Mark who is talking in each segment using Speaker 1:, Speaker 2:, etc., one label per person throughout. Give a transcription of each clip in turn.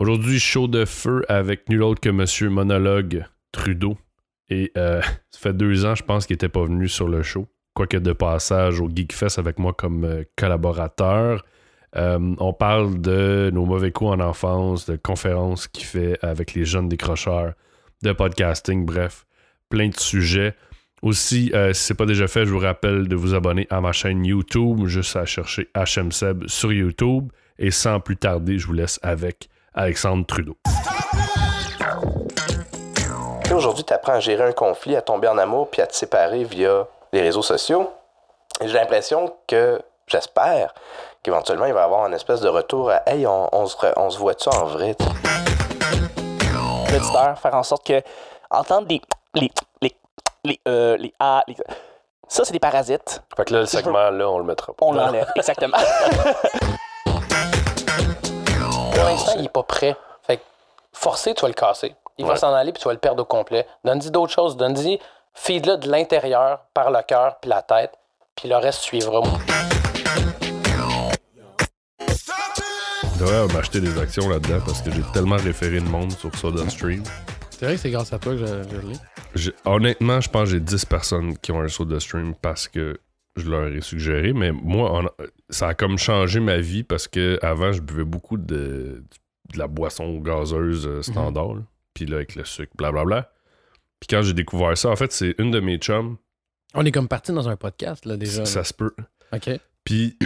Speaker 1: Aujourd'hui, show de feu avec nul autre que Monsieur Monologue Trudeau. Et euh, ça fait deux ans, je pense, qu'il n'était pas venu sur le show. Quoique de passage au Geekfest avec moi comme euh, collaborateur. Euh, on parle de nos mauvais coups en enfance, de conférences qu'il fait avec les jeunes décrocheurs, de podcasting, bref, plein de sujets. Aussi, si ce n'est pas déjà fait, je vous rappelle de vous abonner à ma chaîne YouTube, juste à chercher HMSeb sur YouTube. Et sans plus tarder, je vous laisse avec Alexandre Trudeau.
Speaker 2: Aujourd'hui, tu apprends à gérer un conflit, à tomber en amour, puis à te séparer via les réseaux sociaux. Et J'ai l'impression que, j'espère, qu'éventuellement, il va y avoir une espèce de retour à Hey, on, on se, on se voit-tu en vrai?
Speaker 3: l'auditeur, faire en sorte que entendre les les les les euh, les ah les- ça c'est des parasites.
Speaker 1: Fait que là, le segment-là, on le mettra pas.
Speaker 3: On l'enlève exactement.
Speaker 4: Pour l'instant, il est pas prêt. Fait que forcé, tu vas le casser. Il va s'en aller puis tu vas le perdre au complet. Donne-y d'autres choses. Donne-y, feed-le de l'intérieur par le cœur puis la tête. Puis le reste suivra.
Speaker 1: Je devrais m'acheter des actions là-dedans parce que j'ai tellement référé de monde sur SodaStream.
Speaker 5: C'est vrai que c'est grâce à toi que je, je l'ai.
Speaker 1: Honnêtement, je pense que j'ai 10 personnes qui ont un SodaStream parce que je leur ai suggéré. Mais moi, ça a comme changé ma vie parce que avant je buvais beaucoup de, de la boisson gazeuse euh, standard. là. Puis là, avec le sucre, blablabla. Puis quand j'ai découvert ça, en fait, c'est une de mes chums.
Speaker 5: On est comme parti dans un podcast, là, déjà.
Speaker 1: Ça se peut.
Speaker 5: OK.
Speaker 1: Puis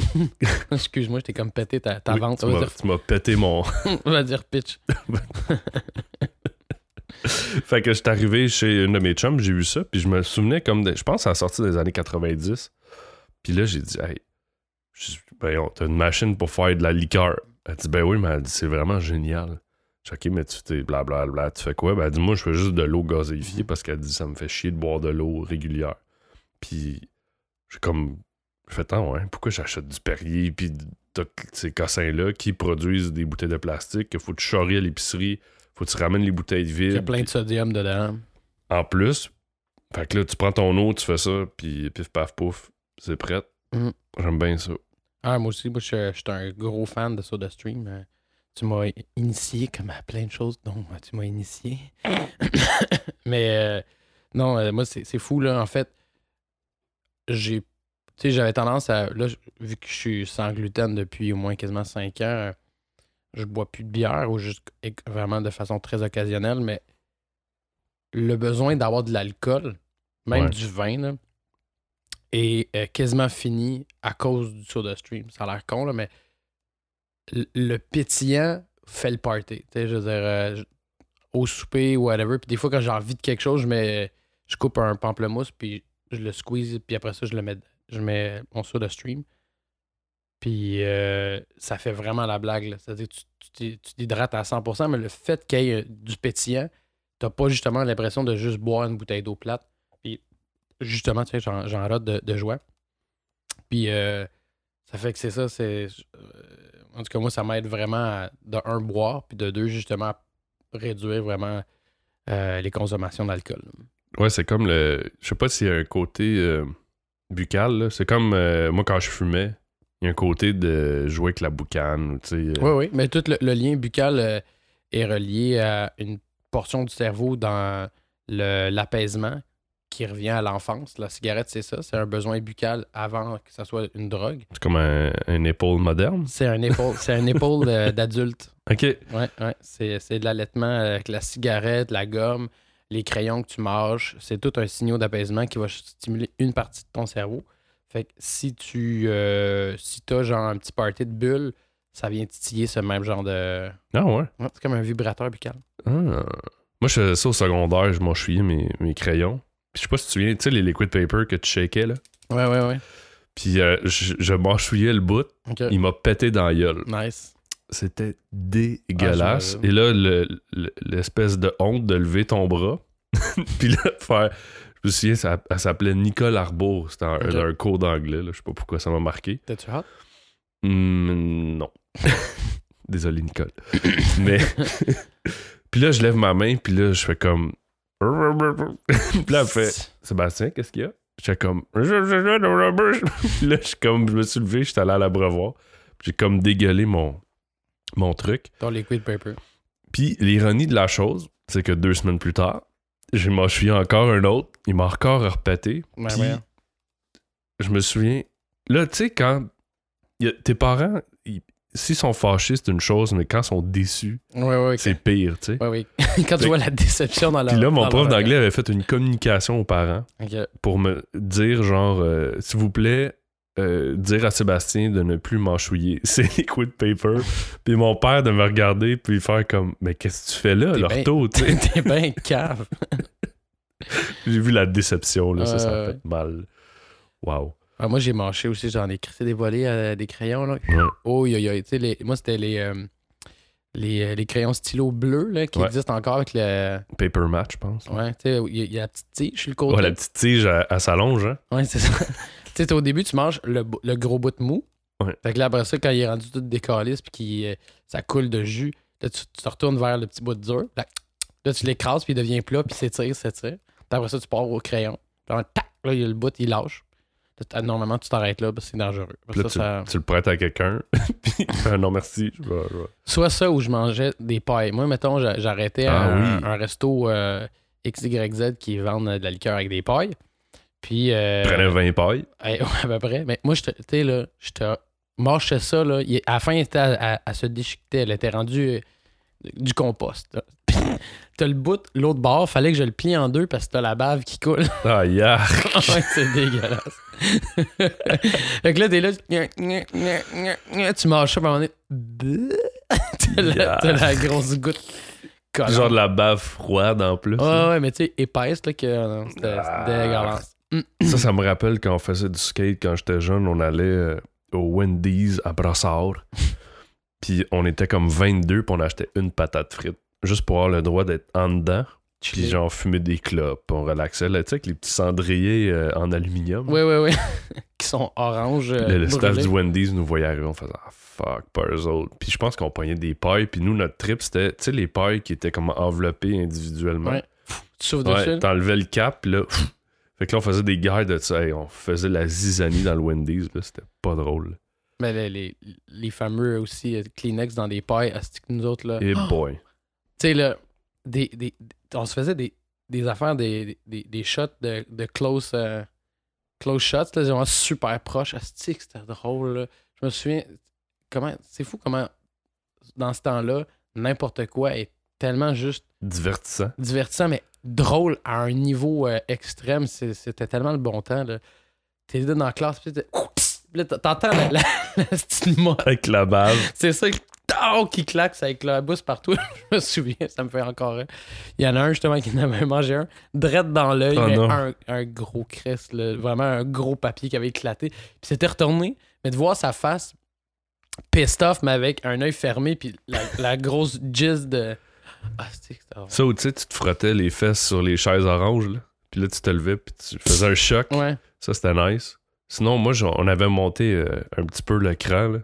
Speaker 5: Excuse-moi, je t'ai comme pété ta, ta
Speaker 1: oui,
Speaker 5: vente.
Speaker 1: tu
Speaker 5: On va
Speaker 1: m'as-
Speaker 5: dire,
Speaker 1: tu m'as pété mon.
Speaker 5: on va dire pitch.
Speaker 1: fait que j'étais arrivé chez une de mes chums, j'ai vu ça, puis je me souvenais comme. je pense que ça a sorti des années 90. Puis là, j'ai dit, hey, je- ben, t'as une machine pour faire de la liqueur. Elle dit, ben oui, mais elle dit, c'est vraiment génial. J'ai dit, ok, mais tu fais blablabla, tu fais quoi? Ben, elle dit, moi, je fais juste de l'eau gazéifiée parce qu'elle dit, ça me fait chier de boire de l'eau régulière. Puis, j'ai comme. Fait, ah ouais, pourquoi j'achète du Perrier, puis ces cossins-là qui produisent des bouteilles de plastique, qu'il faut que tu charries à l'épicerie, faut que tu ramènes les bouteilles vides.
Speaker 5: Il y a plein de sodium dedans.
Speaker 1: En plus, fait que là, tu prends ton eau, tu fais ça, puis pif paf pouf, c'est prêt.
Speaker 5: Mhm.
Speaker 1: J'aime bien ça.
Speaker 5: Ah, moi aussi, moi, je suis je suis un gros fan de SodaStream. Euh, Tu m'as initié comme à plein de choses dont euh, tu m'as initié. Mais euh, non, euh, moi, c'est fou, là. En fait, j'ai. Tu sais, j'avais tendance à. Là, vu que je suis sans gluten depuis au moins quasiment 5 ans, je bois plus de bière ou juste vraiment de façon très occasionnelle, mais le besoin d'avoir de l'alcool, même
Speaker 1: Ouais.
Speaker 5: du vin, là, est euh, quasiment fini à cause du SodaStream. Ça a l'air con, là, mais le, pétillant fait le party. Je veux dire, euh, au souper ou whatever. Puis des fois, quand j'ai envie de quelque chose, je mets, je coupe un pamplemousse, puis je le squeeze, puis après ça, je le mets, je mets mon SodaStream. Puis euh, ça fait vraiment la blague. C'est-à-dire tu, tu t'hy- tu t'hydrates à 100%, mais le fait qu'il y ait euh, du pétillant, t'as pas justement l'impression de juste boire une bouteille d'eau plate. Puis justement, tu sais, j'en, rate de, de joie. Puis euh, ça fait que c'est ça, c'est. en tout cas, moi, ça m'aide vraiment à, de un, boire, puis de deux, justement, réduire vraiment les consommations d'alcool.
Speaker 1: Ouais, c'est comme le. Je sais pas s'il y a un côté buccal. C'est comme moi quand je fumais, il y a un côté de jouer avec la boucane, euh,
Speaker 5: Oui, oui, mais tout le, le lien buccal euh, est relié à une portion du cerveau dans le- l'apaisement qui revient à l'enfance. La cigarette, c'est ça, c'est un besoin buccal avant que ça soit une drogue.
Speaker 1: C'est comme un, un épaule moderne?
Speaker 5: C'est un épaule, c'est un épaule d'adulte.
Speaker 1: Ok.
Speaker 5: Ouais, ouais. C'est, c'est de l'allaitement avec la cigarette, la gomme, les crayons que tu mâches. C'est tout un signal d'apaisement qui va stimuler une partie de ton cerveau. Fait que si tu euh, si as genre un petit party de bulles, ça vient titiller ce même genre de.
Speaker 1: Ah ouais.
Speaker 5: Ouais, c'est comme un vibrateur buccal.
Speaker 1: Ah. Moi, je faisais ça au secondaire, je m'enchouillais mes, mes crayons. Puis je sais pas si tu te souviens, tu sais, les liquid paper que tu shakais, là?
Speaker 5: Ouais, ouais, ouais.
Speaker 1: Puis euh, je, je m'enchouillais le bout, il m'a pété dans la gueule.
Speaker 5: Nice.
Speaker 1: C'était dégueulasse.
Speaker 5: Ah, j'imagine.
Speaker 1: Et là, le- le- l'espèce de honte de lever ton bras. Puis là, faire. Je me souviens, ça, elle s'appelait Nicole Arbour. C'était un, un cours d'anglais. là. Je sais pas pourquoi ça m'a marqué.
Speaker 5: T'es-tu hot?
Speaker 1: Hmm, non. Désolé, Nicole. Mais. puis là, je lève ma main, puis là, je fais comme. puis là, elle fait Sébastien, qu'est-ce qu'il y a? J'étais comme. puis là, je suis comme. Je me suis levé, j'étais allé à l'abreuvoir. Puis J'ai comme dégueulé mon. mon truc.
Speaker 5: Ton liquid paper.
Speaker 1: Puis l'ironie de la chose, c'est que deux semaines plus tard, j'ai m'enchouillé encore un autre. Il m'a encore repété.
Speaker 5: Ouais, ouais.
Speaker 1: je me souviens. Là, tu sais, quand a- tes parents, ils- s'ils sont fâchés, c'est une chose, mais quand ils sont déçus,
Speaker 5: Ouais, ouais,
Speaker 1: c'est pire, tu sais.
Speaker 5: Ouais, oui. Quand tu vois la déception dans la.
Speaker 1: Puis là, mon prof d'anglais avait fait une communication aux parents pour me dire, genre, euh, s'il vous plaît, euh, dire à Sébastien de ne plus m'enchouiller. C'est liquid paper. puis mon père de me regarder puis faire comme, mais qu'est-ce que tu fais là,
Speaker 5: T'es
Speaker 1: l'ortho, tu sais?
Speaker 5: T'es bien cave.
Speaker 1: J'ai vu la déception, là, ça, ça a fait mal. Wow.
Speaker 5: Ah, moi, j'ai mâché aussi, j'en ai crissé des volets à des crayons. Là.
Speaker 1: Ouais.
Speaker 5: Oh, yo, yo. Les- moi, c'était les, euh, les, euh, les crayons stylo bleus là, qui
Speaker 1: Ouais.
Speaker 5: existent encore avec le.
Speaker 1: Paper match, je pense.
Speaker 5: Ouais, tu sais, il y, a- il y a la petite tige sur le côté.
Speaker 1: Ouais, la petite tige, elle, elle s'allonge, hein?
Speaker 5: Ouais, c'est ça. tu sais, au début, tu manges le, le gros bout de mou.
Speaker 1: Ouais.
Speaker 5: Fait que là, après ça, quand il est rendu tout décaliste puis qu'il, euh, ça coule de jus, là, tu, tu te retournes vers le petit bout de dur. Là, là, tu l'écrases puis il devient plat puis s'étire, s'étire. Puis après ça, tu pars au crayon. Puis là, tac, là, il y a le bout, il lâche. Normalement, tu t'arrêtes là parce que c'est dangereux.
Speaker 1: Puis là,
Speaker 5: Ça,
Speaker 1: tu,
Speaker 5: ça-
Speaker 1: tu le prêtes à quelqu'un. puis non, merci. Je vais- je vais-
Speaker 5: Soit ça ou je mangeais des pailles. Moi, mettons, j'a- j'arrêtais
Speaker 1: Ah
Speaker 5: à un,
Speaker 1: oui.
Speaker 5: un resto euh, XYZ qui vendent de la liqueur avec des pailles. Puis. euh,
Speaker 1: Prenais 20 pailles?
Speaker 5: Ouais, à peu près. Mais moi, je te- tu sais, là, je te mâchais ça, là. à la fin, il était à, à- à se déchiqueter. Elle était rendue euh, du compost. Puis, t'as le bout, l'autre bord, fallait que je le plie en deux parce que t'as la bave qui coule.
Speaker 1: Ah, yark.
Speaker 5: ouais, c'est dégueulasse. fait que là, t'es là, tu- tu mâches ça, à un moment donné, t'as la, grosse goutte.
Speaker 1: Genre de la bave froide en plus.
Speaker 5: Ouais, ouais, mais tu sais, épaisse, là, que euh, c'était
Speaker 1: Ah.
Speaker 5: dégueulasse.
Speaker 1: Ça, ça me rappelle quand on faisait du skate quand j'étais jeune, on allait euh, au Wendy's à Brossard. puis on était comme 22 puis on achetait une patate frite. Juste pour avoir le droit d'être en dedans. Puis genre fumer des clopes, on relaxait là, tu sais, avec les petits cendriers euh, en aluminium.
Speaker 5: Oui, oui, oui. qui sont orange. euh,
Speaker 1: le, le staff du Wendy's nous voyait arriver, on faisait ah, fuck, pas eux autres. Puis je pense qu'on pognait des pailles, puis nous, notre trip, c'était, tu sais, les pailles qui étaient comme enveloppées individuellement.
Speaker 5: Ouais. Tu
Speaker 1: Ouais,
Speaker 5: dessus.
Speaker 1: t'enlevais le cap, là, pff. fait que là, on faisait des guerres de ça. Hey, on faisait la zizanie dans le Wendy's, là, c'était pas drôle.
Speaker 5: Mais les, les, les fameux aussi euh, Kleenex dans des pailles, que nous autres, là.
Speaker 1: Et
Speaker 5: Tu
Speaker 1: boy.
Speaker 5: Sais, là, des, des, on se faisait des, des affaires, des, des, des shots de, de close, euh, close shots, là, vraiment super proches. Asti que c'était drôle, là. Je me souviens, comment, c'est fou comment, dans ce temps-là, n'importe quoi est tellement juste
Speaker 1: Divertissant.
Speaker 5: divertissant, mais drôle à un niveau euh, extrême. C'était tellement le bon temps. là. T'es dans la classe, puis t'entends la, la, la motte.
Speaker 1: Avec la bave.
Speaker 5: C'est ça oh, qui claque, ça éclabousse partout. Je me souviens, ça me fait encore rire. Il y en a un justement qui en avait mangé un, drette dans l'œil,
Speaker 1: Oh non.
Speaker 5: un, un gros crest, là, vraiment un gros papier qui avait éclaté. Puis c'était retourné, mais de voir sa face pissed off, mais avec un œil fermé, puis la, la grosse jizz de. Ah,
Speaker 1: Ça, où tu sais, tu te frottais les fesses sur les chaises oranges, là. Puis là, tu te levais, puis tu faisais un choc.
Speaker 5: Ouais.
Speaker 1: Ça, c'était nice. Sinon, moi, on avait monté euh, un petit peu le cran, là,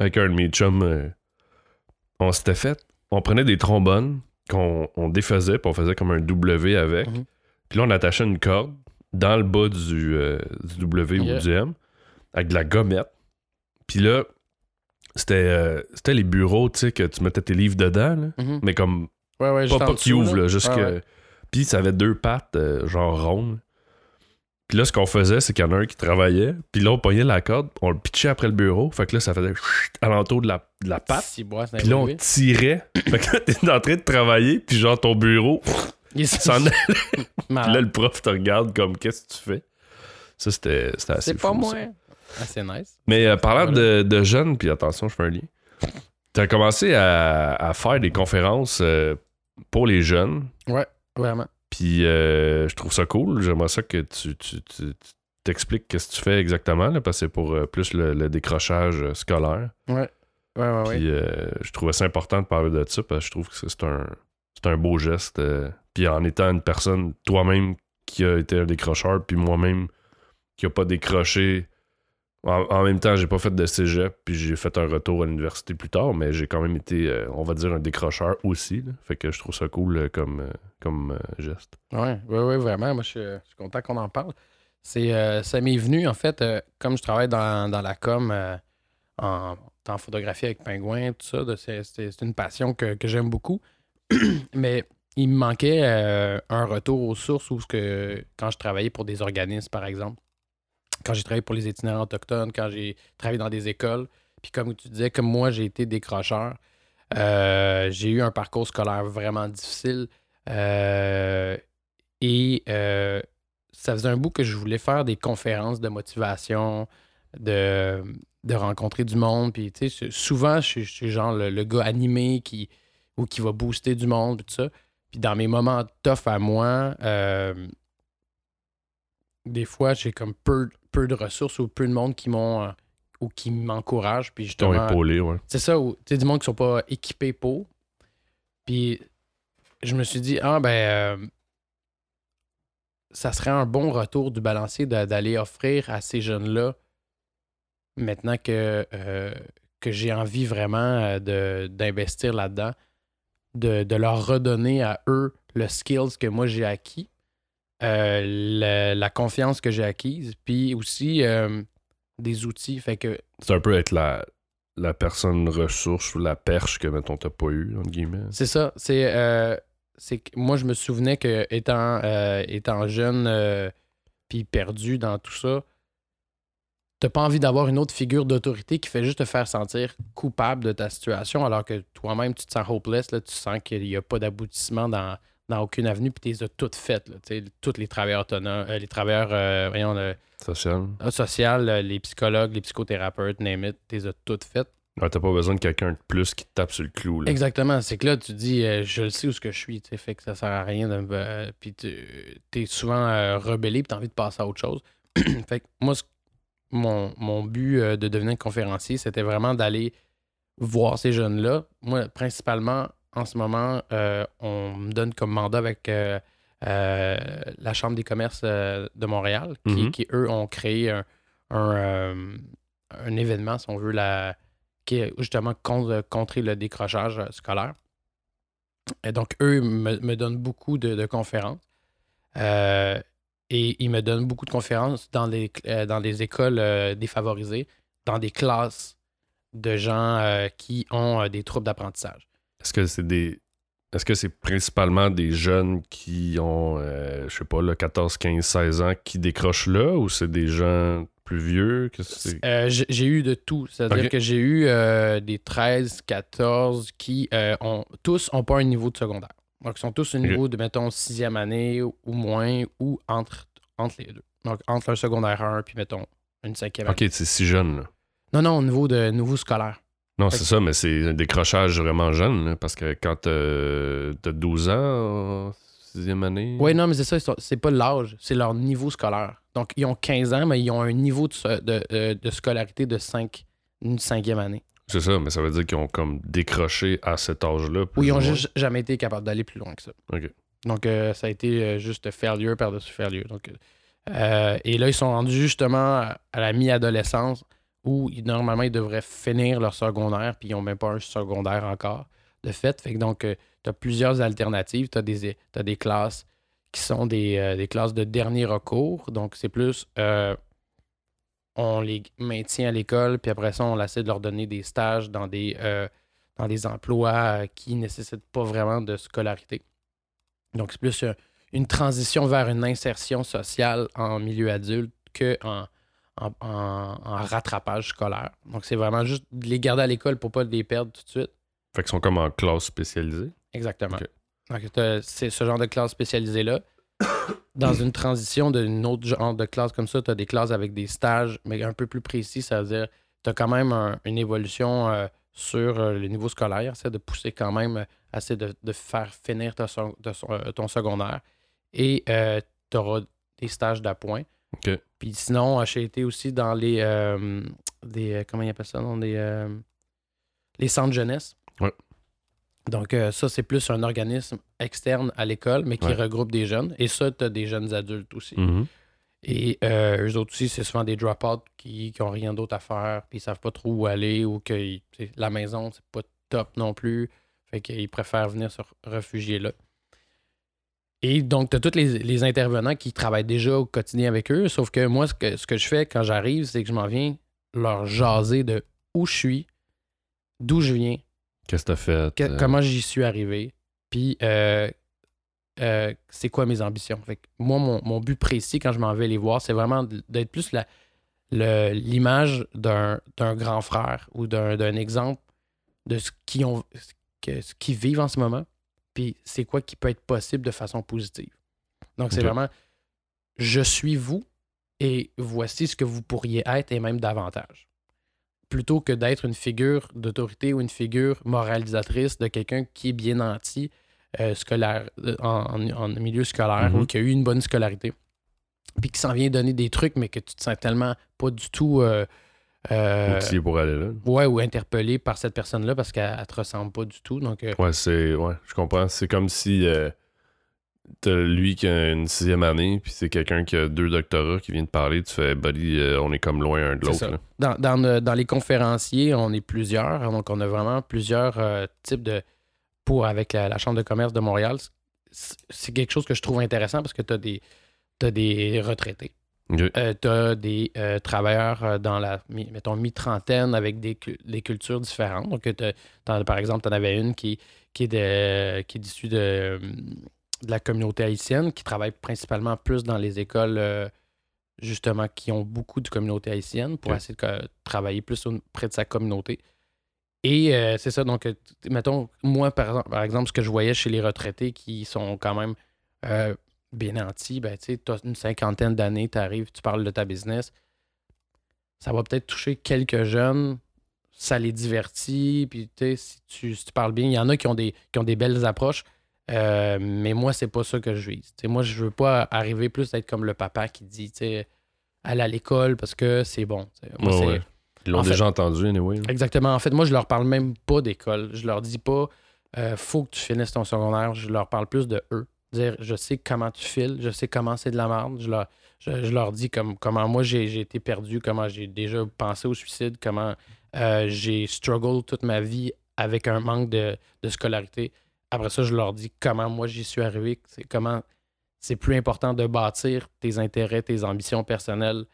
Speaker 1: avec un de mes chums. euh, on s'était fait. On prenait des trombones qu'on on défaisait, puis on faisait comme un W avec.
Speaker 5: Mhm.
Speaker 1: Puis là, on attachait une corde dans le bas du, euh, du W
Speaker 5: Yeah.
Speaker 1: ou du M, avec de la gommette. Puis là, c'était euh, c'était les bureaux, tu sais, que tu mettais tes livres dedans, là,
Speaker 5: Mhm.
Speaker 1: mais comme
Speaker 5: Ouais, ouais,
Speaker 1: pas, pas qui ouvre, là, juste
Speaker 5: Ouais,
Speaker 1: que.
Speaker 5: ouais.
Speaker 1: Puis ça avait deux pattes, euh, genre rondes. Puis là, ce qu'on faisait, c'est qu'il y en a un qui travaillait, puis là, on pognait la corde, on le pitchait après le bureau, fait que là, ça faisait alentour de la, de la patte. Puis là, on tirait. fait que là, t'es en train de travailler, puis genre, ton bureau
Speaker 5: Il
Speaker 1: s'en allait. Puis là, le prof te regarde comme, qu'est-ce que tu fais? Ça, c'était assez
Speaker 5: C'est pas
Speaker 1: fou,
Speaker 5: moi.
Speaker 1: ça.
Speaker 5: Ah, c'est nice.
Speaker 1: Mais euh, parlant de, de jeunes, puis attention, je fais un lien. T'as commencé à, à faire des conférences euh, pour les jeunes.
Speaker 5: Vraiment.
Speaker 1: Puis euh, je trouve ça cool. J'aimerais ça que tu, tu, t'expliques qu'est-ce que tu fais exactement, là, parce que c'est pour euh, plus le, le décrochage euh, scolaire.
Speaker 5: Ouais, ouais, ouais.
Speaker 1: Puis euh, je trouvais ça important de parler de ça, parce que je trouve que c'est un, c'est un beau geste. puis en étant une personne, toi-même, qui a été un décrocheur, puis moi-même, qui a pas décroché. En, même temps, j'ai pas fait de cégep, puis j'ai fait un retour à l'université plus tard, mais j'ai quand même été, euh, on va dire, un décrocheur aussi. Fait que je trouve ça cool euh, comme, euh, comme geste.
Speaker 5: Ouais, ouais, ouais, vraiment. Moi, je suis, content qu'on en parle. C'est, ça m'est venu, en fait, comme je travaille dans, dans la com en, en photographie avec pingouins, tout ça. C'est une passion que, que j'aime beaucoup. Mais il me manquait un retour aux sources où que, quand je travaillais pour des organismes, par exemple, quand j'ai travaillé pour les itinérants autochtones, quand j'ai travaillé dans des écoles, puis comme tu disais, comme moi, j'ai été décrocheur, euh, j'ai eu un parcours scolaire vraiment difficile. euh, et euh, ça faisait un bout que je voulais faire des conférences de motivation, de, de rencontrer du monde. Puis, tu sais, souvent, je suis, genre le, le gars animé qui, ou qui va booster du monde, puis tout ça. Puis, dans mes moments tough à moi, des fois, j'ai comme peu, peu de ressources ou peu de monde qui m'ont. euh, ou qui m'encouragent. Puis,
Speaker 1: Ils t'ont épaulé, ouais.
Speaker 5: C'est ça, ou- tu sais, du monde qui sont pas équipés pour. Puis je me suis dit, ah ben, euh, ça serait un bon retour du balancier d'aller offrir à ces jeunes-là, maintenant que, euh, que j'ai envie vraiment d'investir là-dedans, de, de leur redonner à eux le skills que moi j'ai acquis, la, la confiance que j'ai acquise, puis aussi euh, des outils. Fait que
Speaker 1: C'est un peu être la, la personne ressource ou la perche que, mettons, t'as pas eu, entre guillemets.
Speaker 5: C'est ça. C'est euh, c'est moi, je me souvenais que étant, euh, étant jeune euh, puis perdu dans tout ça, t'as pas envie d'avoir une autre figure d'autorité qui fait juste te faire sentir coupable de ta situation alors que toi-même, tu te sens hopeless, là, tu sens qu'il n'y a pas d'aboutissement dans, dans aucune avenue puis tu les as toutes faites. Là, tous les travailleurs autonomes, euh, les travailleurs, euh, voyons, le,
Speaker 1: Social.
Speaker 5: euh, social, euh, les psychologues, les psychothérapeutes, name it, tu les as toutes faites.
Speaker 1: Ouais, t'as pas besoin de quelqu'un de plus qui te tape sur le clou, là.
Speaker 5: Exactement. C'est que là, tu dis, euh, je le sais où ce que je suis, tu fait que ça sert à rien de puis tu es souvent rebellé, puis tu as envie de passer à autre chose. fait que moi, mon, mon but de devenir conférencier, c'était vraiment d'aller voir ces jeunes-là. Moi, principalement, en ce moment, euh, on me donne comme mandat avec euh, euh, la Chambre des commerces de Montréal, qui,
Speaker 1: Mhm.
Speaker 5: qui, eux, ont créé un, un, un événement, si on veut, la, qui est justement contre, contrer le décrochage scolaire. Et donc, eux me, me donnent beaucoup de, de conférences. Euh, et ils me donnent beaucoup de conférences dans les, euh, dans des écoles euh, défavorisées, dans des classes de gens qui ont des troubles d'apprentissage.
Speaker 1: Est-ce que c'est des. Est-ce que c'est principalement des jeunes qui ont, euh, je sais pas, là, 14, 15, 16 ans qui décrochent là ou c'est des gens plus vieux?
Speaker 5: Euh, j'ai eu de tout. C'est-à-dire que j'ai eu euh, des 13, 14 qui euh, ont tous n'ont pas un niveau de secondaire. Donc, ils sont tous au niveau de, mettons, sixième année ou moins ou entre, entre les deux. Donc, entre un secondaire 1 puis, mettons, une cinquième
Speaker 1: Ok, c'est si jeune, là.
Speaker 5: Non, non, au niveau de niveau scolaire.
Speaker 1: Non, c'est ça, mais c'est un décrochage vraiment jeune, là, parce que quand euh, t'as 12 ans, en sixième année.
Speaker 5: Oui, non, mais c'est ça, c'est pas l'âge, c'est leur niveau scolaire. Donc, ils ont 15 ans, mais ils ont un niveau de, euh, de scolarité de 5, une cinquième année.
Speaker 1: C'est ça, mais ça veut dire qu'ils ont comme décroché à cet âge-là. plus
Speaker 5: Ou ils ont juste jamais été capables d'aller plus loin que ça.
Speaker 1: Ok.
Speaker 5: Donc, euh, ça a été juste failure par-dessus failure. Donc, euh, et là, ils sont rendus justement à la mi-adolescence où normalement, ils devraient finir leur secondaire, puis ils n'ont même pas un secondaire encore de fait. Fait que donc, tu as plusieurs alternatives. Tu as des, des classes qui sont des, euh, des classes de dernier recours. Donc, c'est plus euh, on les maintient à l'école, puis après ça, on essaie de leur donner des stages dans des, euh, dans des emplois euh, qui ne nécessitent pas vraiment de scolarité. Donc, c'est plus euh, une transition vers une insertion sociale en milieu adulte qu'en en, en- en rattrapage scolaire. Donc, c'est vraiment juste de les garder à l'école pour pas les perdre tout de suite.
Speaker 1: Fait qu'ils sont comme en classe spécialisée.
Speaker 5: Exactement. Donc, c'est ce genre de classe spécialisée-là. Dans une transition d'une autre genre de classe comme ça, tu as des classes avec des stages, mais un peu plus précis, ça veut dire tu as quand même un- une évolution euh, sur euh, le niveau scolaire, c'est de pousser quand même, euh, assez de, de faire finir ta de euh, ton secondaire. Et tu auras des stages d'appoint. Puis sinon, euh, j'ai été aussi dans les. euh, des euh, comment ils appellent ça dans des, euh, Les centres jeunesse.
Speaker 1: Ouais.
Speaker 5: Donc, euh, ça, c'est plus un organisme externe à l'école, mais qui
Speaker 1: Ouais.
Speaker 5: regroupe des jeunes. Et ça, tu as des jeunes adultes aussi.
Speaker 1: Mhm.
Speaker 5: Et euh, eux autres aussi, c'est souvent des drop-out qui n'ont rien d'autre à faire, puis ils savent pas trop où aller, ou que la maison, c'est pas top non plus. Fait qu'ils préfèrent venir se réfugier là. Et donc, tu as tous les, les intervenants qui travaillent déjà au quotidien avec eux, sauf que moi, ce que, ce que je fais quand j'arrive, c'est que je m'en viens leur jaser de où je suis, d'où je viens,
Speaker 1: Qu'est-ce que t'as fait?
Speaker 5: que-
Speaker 1: euh,
Speaker 5: comment j'y suis arrivé, puis euh, euh, c'est quoi mes ambitions. Fait que moi, mon, mon but précis quand je m'en vais les voir, c'est vraiment d'être plus la- le- l'image d'un d'un grand frère ou d'un d'un exemple de ce qu'ils ont ce qu'ils vivent en ce moment, puis c'est quoi qui peut être possible de façon positive. Donc, c'est vraiment je suis vous et voici ce que vous pourriez être et même davantage. Plutôt que d'être une figure d'autorité ou une figure moralisatrice de quelqu'un qui est bien nanti euh, scolaire, euh, en, en- en milieu scolaire
Speaker 1: Mhm.
Speaker 5: ou qui a eu une bonne scolarité, puis qui s'en vient donner des trucs, mais que tu te sens tellement pas du tout. euh, euh,
Speaker 1: outillé pour aller là.
Speaker 5: ouais, ou interpellé par cette personne-là parce qu'elle elle te ressemble pas du tout. Donc, euh,
Speaker 1: Ouais, c'est. Ouais, je comprends. C'est comme si euh, t'as lui qui a une sixième année, puis c'est quelqu'un qui a deux doctorats qui vient de parler, tu fais, buddy, euh, on est comme loin un de l'autre.
Speaker 5: dans, dans, le- dans les conférenciers, on est plusieurs. Donc, on a vraiment plusieurs types de. Pour avec la, la Chambre de commerce de Montréal, c'est c'est quelque chose que je trouve intéressant parce que tu as des, t'as des retraités.
Speaker 1: Ok.
Speaker 5: tu as des euh, travailleurs euh, dans la, mettons, mi-trentaine avec des, cu- des cultures différentes. Donc, par exemple, tu en avais une qui, qui est de- qui est issue de, de la communauté haïtienne, qui travaille principalement plus dans les écoles, euh, justement, qui ont beaucoup de communauté haïtienne pour essayer de travailler plus près de sa communauté. Et euh, c'est ça, donc, euh, mettons, moi, par exemple, par exemple, ce que je voyais chez les retraités qui sont quand même euh, bien nantis, ben, tu as une cinquantaine d'années, tu arrives, tu parles de ta business, ça va peut-être toucher quelques jeunes, ça les divertit, puis tu sais, si tu, si tu parles bien, il y en a qui ont des, qui ont des belles approches, euh, mais moi, c'est pas ça que je vise. Moi, je veux pas arriver plus à être comme le papa qui dit, tu sais, aller à l'école parce que c'est bon. Moi,
Speaker 1: ouais. Ils l'ont
Speaker 5: en fait-
Speaker 1: déjà entendu, anyway.
Speaker 5: Exactement. En fait, moi, je leur parle même pas d'école. Je leur dis pas, euh, faut que tu finisses ton secondaire. Je leur parle plus de eux. Dire, je sais comment tu files, je sais comment c'est de la merde. Je leur, dis comme, comment moi j'ai été perdu, comment j'ai déjà pensé au suicide, comment euh, j'ai struggle toute ma vie avec un manque de, scolarité. Après ça, je leur dis comment moi j'y suis arrivé, comment c'est plus important de bâtir tes intérêts, tes ambitions personnelles,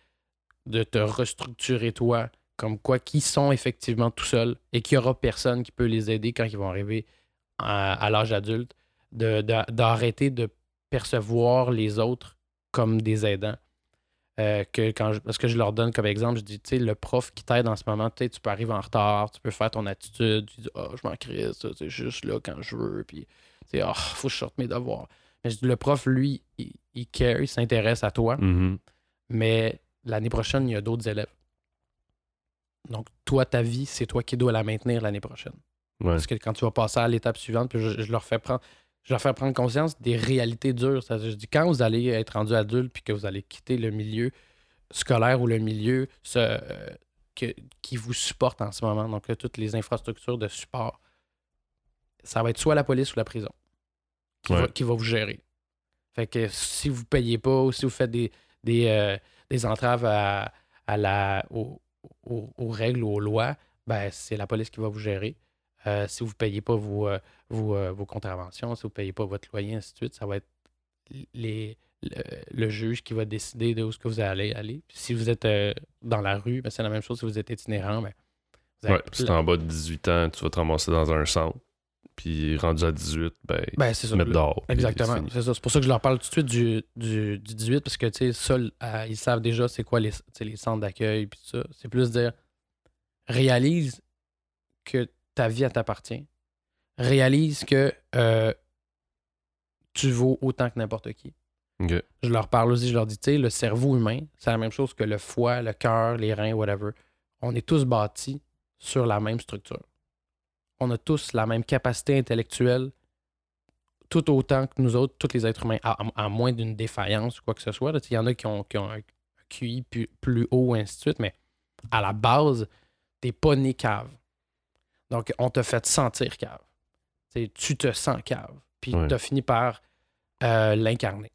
Speaker 5: de te restructurer toi, comme quoi qui sont effectivement tout seuls et qu'il n'y aura personne qui peut les aider quand ils vont arriver à l'âge adulte, de- de- d'arrêter de, percevoir les autres comme des aidants. Euh, que quand je- parce que je leur donne comme exemple, je dis, tu sais, le prof qui t'aide en ce moment, tu tu peux arriver en retard, tu peux faire ton attitude, tu dis, oh, je m'en crisse, ça, c'est juste là quand je veux, puis, tu sais, oh, faut que je sorte mes devoirs. Mais je dis, le prof, lui, il, il care, il s'intéresse à toi,
Speaker 1: Mhm.
Speaker 5: mais l'année prochaine, il y a d'autres élèves. Donc, toi, ta vie, c'est toi qui dois la maintenir l'année prochaine.
Speaker 1: Ouais.
Speaker 5: Parce que quand tu vas passer à l'étape suivante, puis je, je leur fais prendre, je leur fais prendre conscience des réalités dures. C'est-à-dire, je dis, quand vous allez être rendu adulte puis que vous allez quitter le milieu scolaire ou le milieu ce, euh, que- qui vous supporte en ce moment, donc là, toutes les infrastructures de support, ça va être soit la police ou la prison qui, va, qui va vous gérer. Fait que si vous payez pas ou si vous faites des, des, euh, des entraves à, à la, aux, aux- aux règles ou aux lois, ben, c'est la police qui va vous gérer. Euh, si vous ne payez pas vos, euh, vos, euh, vos contraventions, si vous ne payez pas votre loyer, ainsi de suite, ça va être les, le, le juge qui va décider de où est-ce que vous allez aller. Puis si vous êtes euh, dans la rue, ben, c'est la même chose si vous êtes itinérant. Ben, vous avez-
Speaker 1: Ouais, si en bas de 18 ans, tu vas te ramasser dans un centre. Puis rendu à 18, ben,
Speaker 5: ben, c'est ça.
Speaker 1: mettre dehors.
Speaker 5: Exactement.
Speaker 1: c'est
Speaker 5: ça. C'est pour ça que je leur parle tout de suite du, du, du 18, parce que, tu sais, ça, euh, ils savent déjà c'est quoi les, les centres d'accueil, puis tout ça. C'est plus dire, réalise que ta vie, elle t'appartient. Réalise que euh, tu vaux autant que n'importe qui. Je leur parle aussi, je leur dis, tu sais, le cerveau humain, c'est la même chose que le foie, le cœur, les reins, whatever. On est tous bâtis sur la même structure. On a tous la même capacité intellectuelle, tout autant que nous autres, tous les êtres humains, à, à moins d'une défaillance ou quoi que ce soit. Il y en a qui ont, qui ont un QI plus, plus haut, ainsi de suite, mais à la base, t'es pas né cave. Donc, on t'a fait sentir cave. Tu te sens cave. Puis,
Speaker 1: Ouais.
Speaker 5: tu as fini par euh, l'incarner.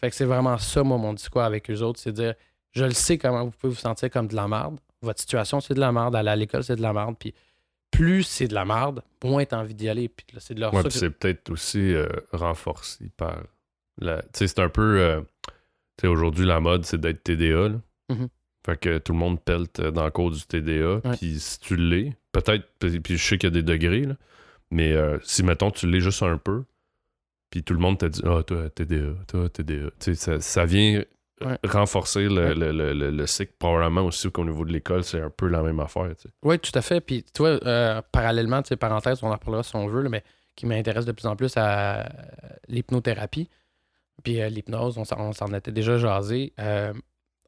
Speaker 5: Fait que c'est vraiment ça, moi, mon discours avec eux autres, c'est dire je le sais comment vous pouvez vous sentir comme de la merde. Votre situation, c'est de la merde. Aller à l'école, c'est de la merde. Puis plus c'est de la merde, moins t'as envie d'y aller. Puis là, c'est de leur
Speaker 1: Ouais, c'est peut-être aussi euh, renforcé par la. Tu sais, c'est un peu. euh, tu sais, aujourd'hui, la mode, c'est d'être TDA. là.
Speaker 5: Mhm.
Speaker 1: Fait que tout le monde pelte dans le cours du TDA. Puis si tu l'es, peut-être, puis je sais qu'il y a des degrés, là, mais euh, si, mettons, tu l'es juste un peu, puis tout le monde t'a dit Ah, toi, TDA, toi, TDA. Tu sais, ça, ça vient
Speaker 5: Ouais.
Speaker 1: renforcer le,
Speaker 5: Ouais.
Speaker 1: le, le, le- le cycle. Probablement aussi qu'au niveau de l'école, c'est un peu la même affaire. tu sais.
Speaker 5: Oui, tout à fait. Puis, toi, euh, parallèlement, tu sais, parenthèse, on en parlera si on veut, là, mais qui m'intéresse de plus en plus à euh, l'hypnothérapie. Puis euh, l'hypnose, on s'en on s'en était déjà jasé.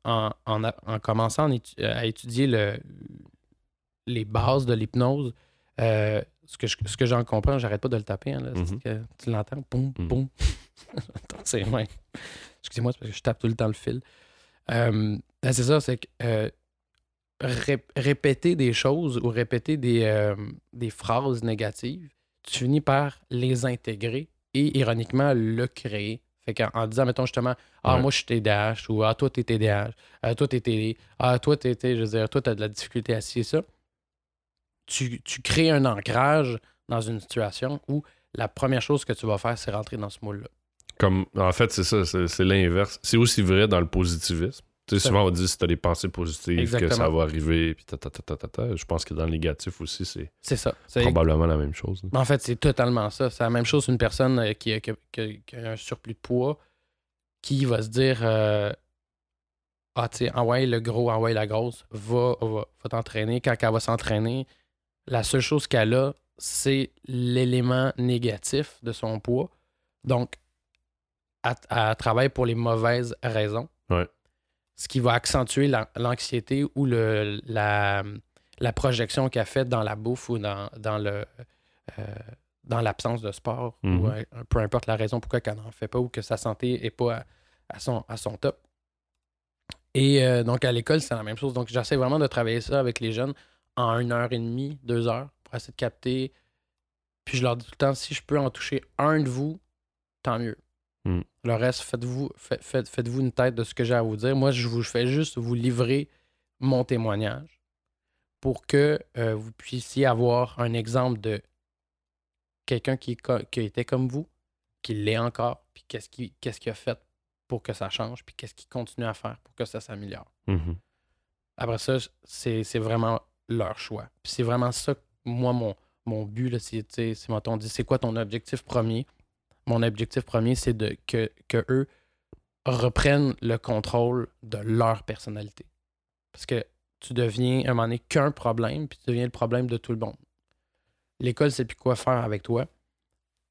Speaker 5: En, en en commençant à étudier le, les bases de l'hypnose, euh, ce que, je- ce que j'en comprends, j'arrête pas de le taper. hein, là,
Speaker 1: Mhm.
Speaker 5: que tu l'entends? Boum, boum. C'est ouais. Excusez-moi, c'est parce que je tape tout le temps le fil. Euh, ben, c'est ça, c'est que euh, ré- répéter des choses ou répéter des, des phrases négatives, tu finis par les intégrer et ironiquement le créer. Fait qu'en en disant, mettons justement, ah,
Speaker 1: Ouais.
Speaker 5: moi je suis TDAH ou ah, toi t'es TDAH, ah, toi t'es TD, ah, toi t'es, t'es- je veux dire, toi t'as de la difficulté à ci et ça. Tu, tu crées un ancrage dans une situation où la première chose que tu vas faire, c'est rentrer dans ce moule-là.
Speaker 1: Comme, en fait, c'est ça, c'est l'inverse. C'est aussi vrai dans le positivisme. Tu sais, souvent, on dit si tu as des pensées positives, que ça va arriver, puis ta, ta, ta, ta. Je pense que dans le négatif aussi, c'est
Speaker 5: C'est ça. C'est-
Speaker 1: probablement la même chose.
Speaker 5: En fait, c'est totalement ça. C'est la même chose une personne euh, qui, a- qui a- qui a- qui a un surplus de poids qui va se dire euh, Ah, tu sais, envoie le gros, envoie la grosse, va, va, va t'entraîner. Quand elle va s'entraîner, la seule chose qu'elle a, c'est l'élément négatif de son poids. Donc, elle, elle travaille pour les mauvaises raisons.
Speaker 1: Ouais.
Speaker 5: Ce qui va accentuer la- l'anxiété ou le, la, la projection qu'elle fait dans la bouffe ou dans, dans le euh, dans l'absence de sport
Speaker 1: Mhm.
Speaker 5: ou euh, peu importe la raison pourquoi elle n'en fait pas ou que sa santé n'est pas à, à son, à son top. Et euh, donc à l'école, c'est la même chose. Donc j'essaie vraiment de travailler ça avec les jeunes en une heure et demie, deux heures pour essayer de capter. Puis je leur dis tout le temps, si je peux en toucher un de vous, tant mieux.
Speaker 1: Mm.
Speaker 5: Le reste, faites-vous faites, faites, faites-vous une tête de ce que j'ai à vous dire. Moi, je vous fais juste vous livrer mon témoignage pour que euh, vous puissiez avoir un exemple de quelqu'un qui, qui était comme vous, qui l'est encore, puis qu'est-ce qu'il a fait pour que ça change, puis qu'est-ce qu'il continue à faire pour que ça s'améliore.
Speaker 1: Mhm.
Speaker 5: Après ça, c'est vraiment leur choix. Puis c'est vraiment ça, moi, mon, mon but, c'est, on dit, c'est quoi ton objectif premier? Mon objectif premier, c'est de que, que eux reprennent le contrôle de leur personnalité. Parce que tu deviens, à un moment donné, qu'un problème, puis tu deviens le problème de tout le monde. L'école sait plus quoi faire avec toi.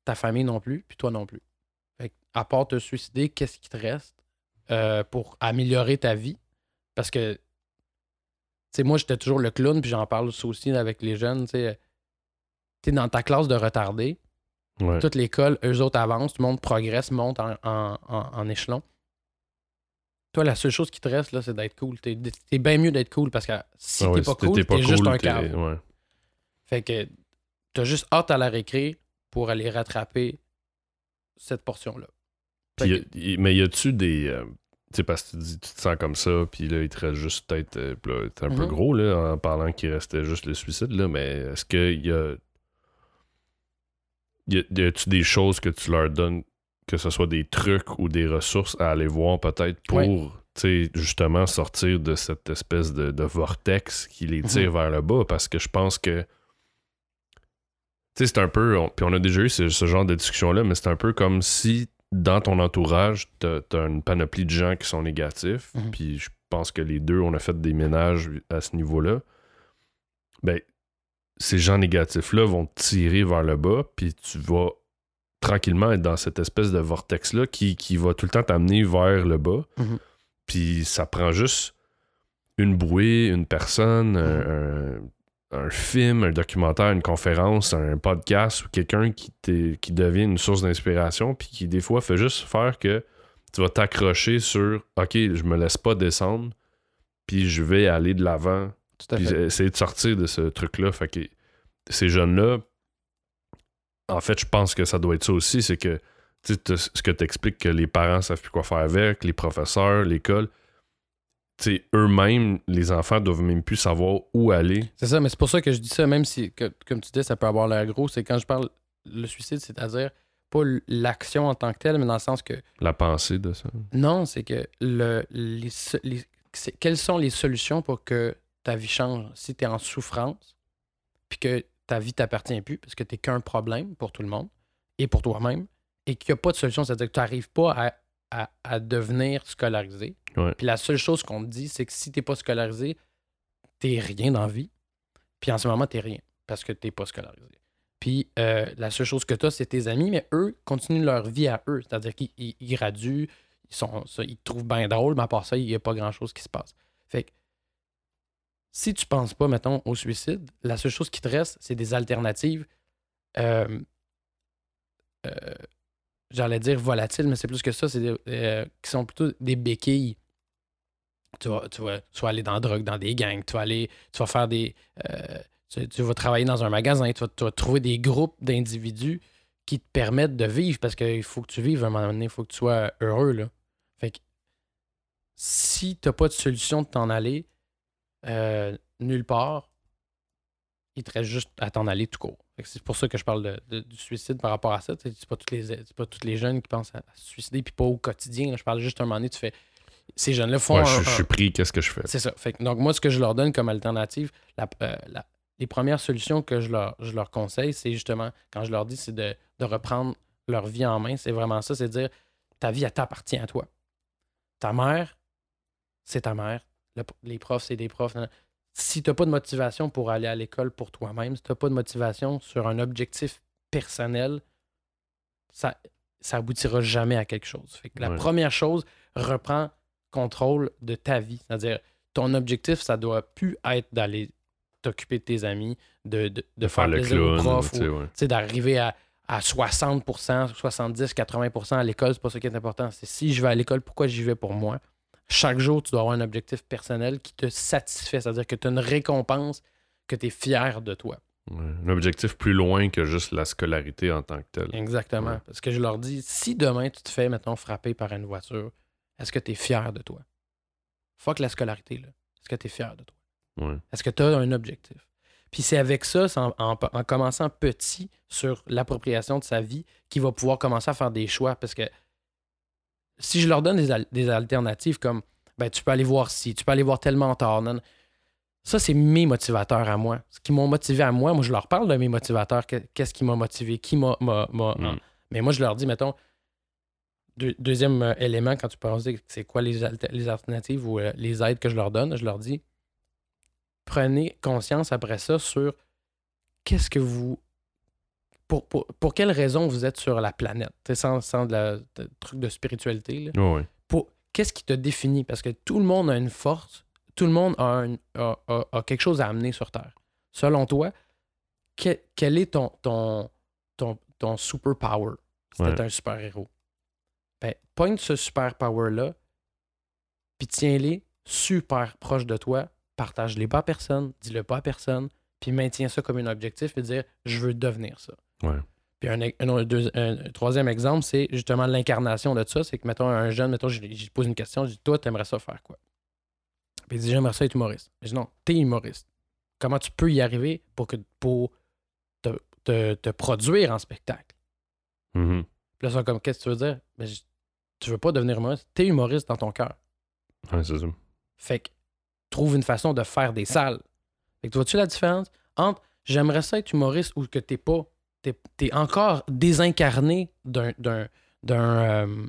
Speaker 5: Ta famille non plus, puis toi non plus. À part te suicider, qu'est-ce qui te reste euh, pour améliorer ta vie? Parce que, sais, moi, j'étais toujours le clown, puis j'en parle aussi avec les jeunes, tu sais. T'es dans ta classe de retardé,
Speaker 1: Ouais.
Speaker 5: toute l'école, eux autres avancent, tout le monde progresse, monte en, en- en- en échelon. Toi, la seule chose qui te reste, là, c'est d'être cool. T'es, bien mieux d'être cool parce que si
Speaker 1: Ah
Speaker 5: t'es pas
Speaker 1: si
Speaker 5: cool, t'es, juste un cave.
Speaker 1: ouais.
Speaker 5: Fait que t'as juste hâte à la récré pour aller rattraper cette portion-là. Fait
Speaker 1: Puis y a- y- mais y a-tu des. euh, tu sais, parce que tu dis, tu te sens comme ça, puis là, il te reste juste peut-être. euh, t'es un peu
Speaker 5: Mhm.
Speaker 1: gros, là, en parlant qu'il restait juste le suicide, là, mais est-ce qu'il y a. Y a-tu des choses que tu leur donnes, que ce soit des trucs ou des ressources à aller voir peut-être pour, sais, justement sortir de cette espèce de, de vortex qui les tire
Speaker 5: Mhm.
Speaker 1: vers le bas? Parce que je pense que. Tu sais, c'est un peu. on- puis on a déjà eu ce, ce genre de discussion-là, mais c'est un peu comme si dans ton entourage, t'as as une panoplie de gens qui sont négatifs.
Speaker 5: Mhm.
Speaker 1: Puis je pense que les deux, on a fait des ménages à ce niveau-là. Ben, ces gens négatifs-là vont te tirer vers le bas, puis tu vas tranquillement être dans cette espèce de vortex-là qui, qui va tout le temps t'amener vers le bas.
Speaker 5: Mhm.
Speaker 1: Puis ça prend juste une bouée, une personne, un, un- un film, un documentaire, une conférence, un podcast ou quelqu'un qui, qui devient une source d'inspiration, puis qui des fois fait juste faire que tu vas t'accrocher sur OK, je me laisse pas descendre, puis je vais aller de l'avant puis essayer de sortir de ce truc-là. Fait que ces jeunes-là, en fait, je pense que ça doit être ça aussi, c'est que ce que tu expliques que les parents savent plus quoi faire avec, les professeurs, l'école, eux-mêmes, les enfants doivent même plus savoir où aller.
Speaker 5: C'est ça, mais c'est pour ça que je dis ça, même si, que- comme tu dis, ça peut avoir l'air gros, c'est quand je parle le suicide, c'est-à-dire pas l'action en tant que telle, mais dans le sens que
Speaker 1: La pensée de ça.
Speaker 5: Non, c'est que le, les, quelles sont les solutions pour que ta vie change? Si tu es en souffrance, puis que ta vie t'appartient plus, parce que tu qu'un problème pour tout le monde et pour toi-même, et qu'il n'y a pas de solution, c'est-à-dire que tu n'arrives pas à, à- à devenir scolarisé.
Speaker 1: Ouais.
Speaker 5: Puis la seule chose qu'on te dit, c'est que si tu n'es pas scolarisé, tu rien dans la vie. Puis en ce moment, tu rien, parce que tu n'es pas scolarisé. Puis euh, la seule chose que tu as, c'est tes amis, mais eux continuent leur vie à eux. C'est-à-dire qu'ils ils- ils graduent, ils, sont, ça, ils te trouvent bien drôle, mais à part ça, il n'y a pas grand-chose qui se passe. Fait que si tu penses pas, mettons, au suicide, la seule chose qui te reste, c'est des alternatives. euh, euh, J'allais dire volatiles, mais c'est plus que ça, c'est des- euh, qui sont plutôt des béquilles. Tu vas, tu, vas, vas aller dans la drogue, dans des gangs, tu vas aller, tu vas faire des. euh, tu, vas travailler dans un magasin, tu vas, tu vas trouver des groupes d'individus qui te permettent de vivre parce qu'il faut que tu vives à un moment donné, il faut que tu sois heureux. Là. Fait que si tu n'as pas de solution de t'en aller euh, nulle part, il te reste juste à t'en aller tout court. C'est pour ça que je parle de- de- du suicide par rapport à ça. C'est pas, tous les, pas tous les jeunes qui pensent à, se suicider, puis pas au quotidien. là. Je parle juste un moment donné, tu fais. Ces jeunes-là font
Speaker 1: Ouais,
Speaker 5: un-
Speaker 1: je, je suis pris, qu'est-ce que je fais?
Speaker 5: c'est ça. Fait que, donc, moi, ce que je leur donne comme alternative, la- euh, la- les premières solutions que je leur, je leur conseille, c'est justement, quand je leur dis, c'est de, de reprendre leur vie en main. C'est vraiment ça, c'est de dire, ta vie, elle t'appartient à toi. Ta mère, c'est ta mère. Le- les profs, c'est des profs. Si tu n'as pas de motivation pour aller à l'école pour toi-même, si tu n'as pas de motivation sur un objectif personnel, ça, ça aboutira jamais à quelque chose. Fait que la
Speaker 1: Ouais.
Speaker 5: première chose, reprends contrôle de ta vie. C'est-à-dire, ton objectif, ça doit plus être d'aller t'occuper de tes amis, de, de, de faire,
Speaker 1: le
Speaker 5: plaisir aux
Speaker 1: clown,
Speaker 5: profs,
Speaker 1: ouais.
Speaker 5: d'arriver à, à 60%, 70, 80% à l'école, c'est pas ça qui est important. C'est si je vais à l'école, pourquoi j'y vais pour moi? Chaque jour, tu dois avoir un objectif personnel qui te satisfait, c'est-à-dire que tu as une récompense, que tu es fier de toi.
Speaker 1: Ouais. Un objectif plus loin que juste la scolarité en tant que telle.
Speaker 5: Exactement.
Speaker 1: Ouais.
Speaker 5: Parce que je leur dis, si demain tu te fais, mettons, frapper par une voiture, est-ce que tu es fier de toi? Fuck la scolarité, là. Est-ce que tu es fier de toi?
Speaker 1: Ouais.
Speaker 5: Est-ce que tu as un objectif? Puis c'est avec ça, en- en commençant petit sur l'appropriation de sa vie, qu'il va pouvoir commencer à faire des choix. Parce que si je leur donne des, al- des alternatives comme ben, tu peux aller voir ci, tu peux aller voir tel mentor, non, ça c'est mes motivateurs à moi. Ce qui m'ont motivé à moi, moi je leur parle de mes motivateurs, que- qu'est-ce qui m'a motivé, qui m'a. m'a- m'a-
Speaker 1: Mm.
Speaker 5: Mais moi je leur dis, mettons, deux- deuxième euh, élément, quand tu penses c'est quoi les, alter- les alternatives ou euh, les aides que je leur donne, je leur dis prenez conscience après ça sur qu'est-ce que vous. Pour, pour, pour quelle raison vous êtes sur la planète, sans, sans de la, de- truc de spiritualité. là. Pour, qu'est-ce qui te définit? Parce que tout le monde a une force, tout le monde a, un- a- a- a quelque chose à amener sur Terre. Selon toi, que- quel est ton, ton, ton, ton super power? Si t'es
Speaker 1: Ouais.
Speaker 5: un super héros. Ben, pogne ce super power-là, puis tiens-les super proche de toi, partage-les pas à personne, dis-le pas à personne, puis maintiens ça comme un objectif et dire je veux devenir ça.
Speaker 1: Ouais.
Speaker 5: Puis un, un- un- deux- un- un troisième exemple, c'est justement l'incarnation de ça. C'est que, mettons, un jeune, mettons, je, lui- je pose une question, je dis Toi, t'aimerais ça faire quoi? Puis il dit J'aimerais ça être humoriste. Je dis Non, t'es humoriste. Comment tu peux y arriver pour, que, pour te, te- te produire en spectacle?
Speaker 1: Mhm.
Speaker 5: Puis là, ils sont comme Qu'est-ce que tu veux dire? Ben, je- Tu veux pas devenir humoriste. T'es humoriste dans ton cœur.
Speaker 1: Ouais, c'est ça.
Speaker 5: Fait que trouve une façon de faire des salles. Fait que tu vois-tu la différence? Entre j'aimerais ça être humoriste ou que t'es pas. T'es, t'es encore désincarné d'un. d'un, d'un, euh,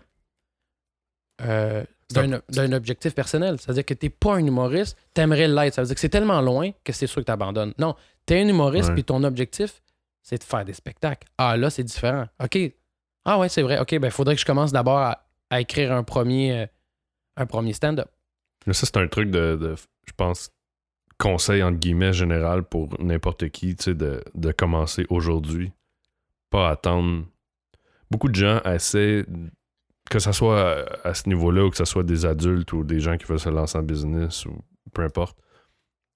Speaker 5: euh, d'un, d'un objectif personnel. C'est-à-dire que t'es pas un humoriste, t'aimerais l'être. Ça veut dire que c'est tellement loin que c'est sûr que t'abandonnes. Non, t'es un humoriste, puis ton objectif, c'est de faire des spectacles. Ah, là, c'est différent. OK. Ah ouais, c'est vrai. OK, ben faudrait que je commence d'abord à, à écrire un premier, euh, un premier stand-up.
Speaker 1: Mais ça, c'est un truc de, de- je pense, conseil entre guillemets général pour n'importe qui, tu sais, de, de commencer aujourd'hui. Pas attendre. Beaucoup de gens essaient, que ce soit à ce niveau-là ou que ce soit des adultes ou des gens qui veulent se lancer en business ou peu importe.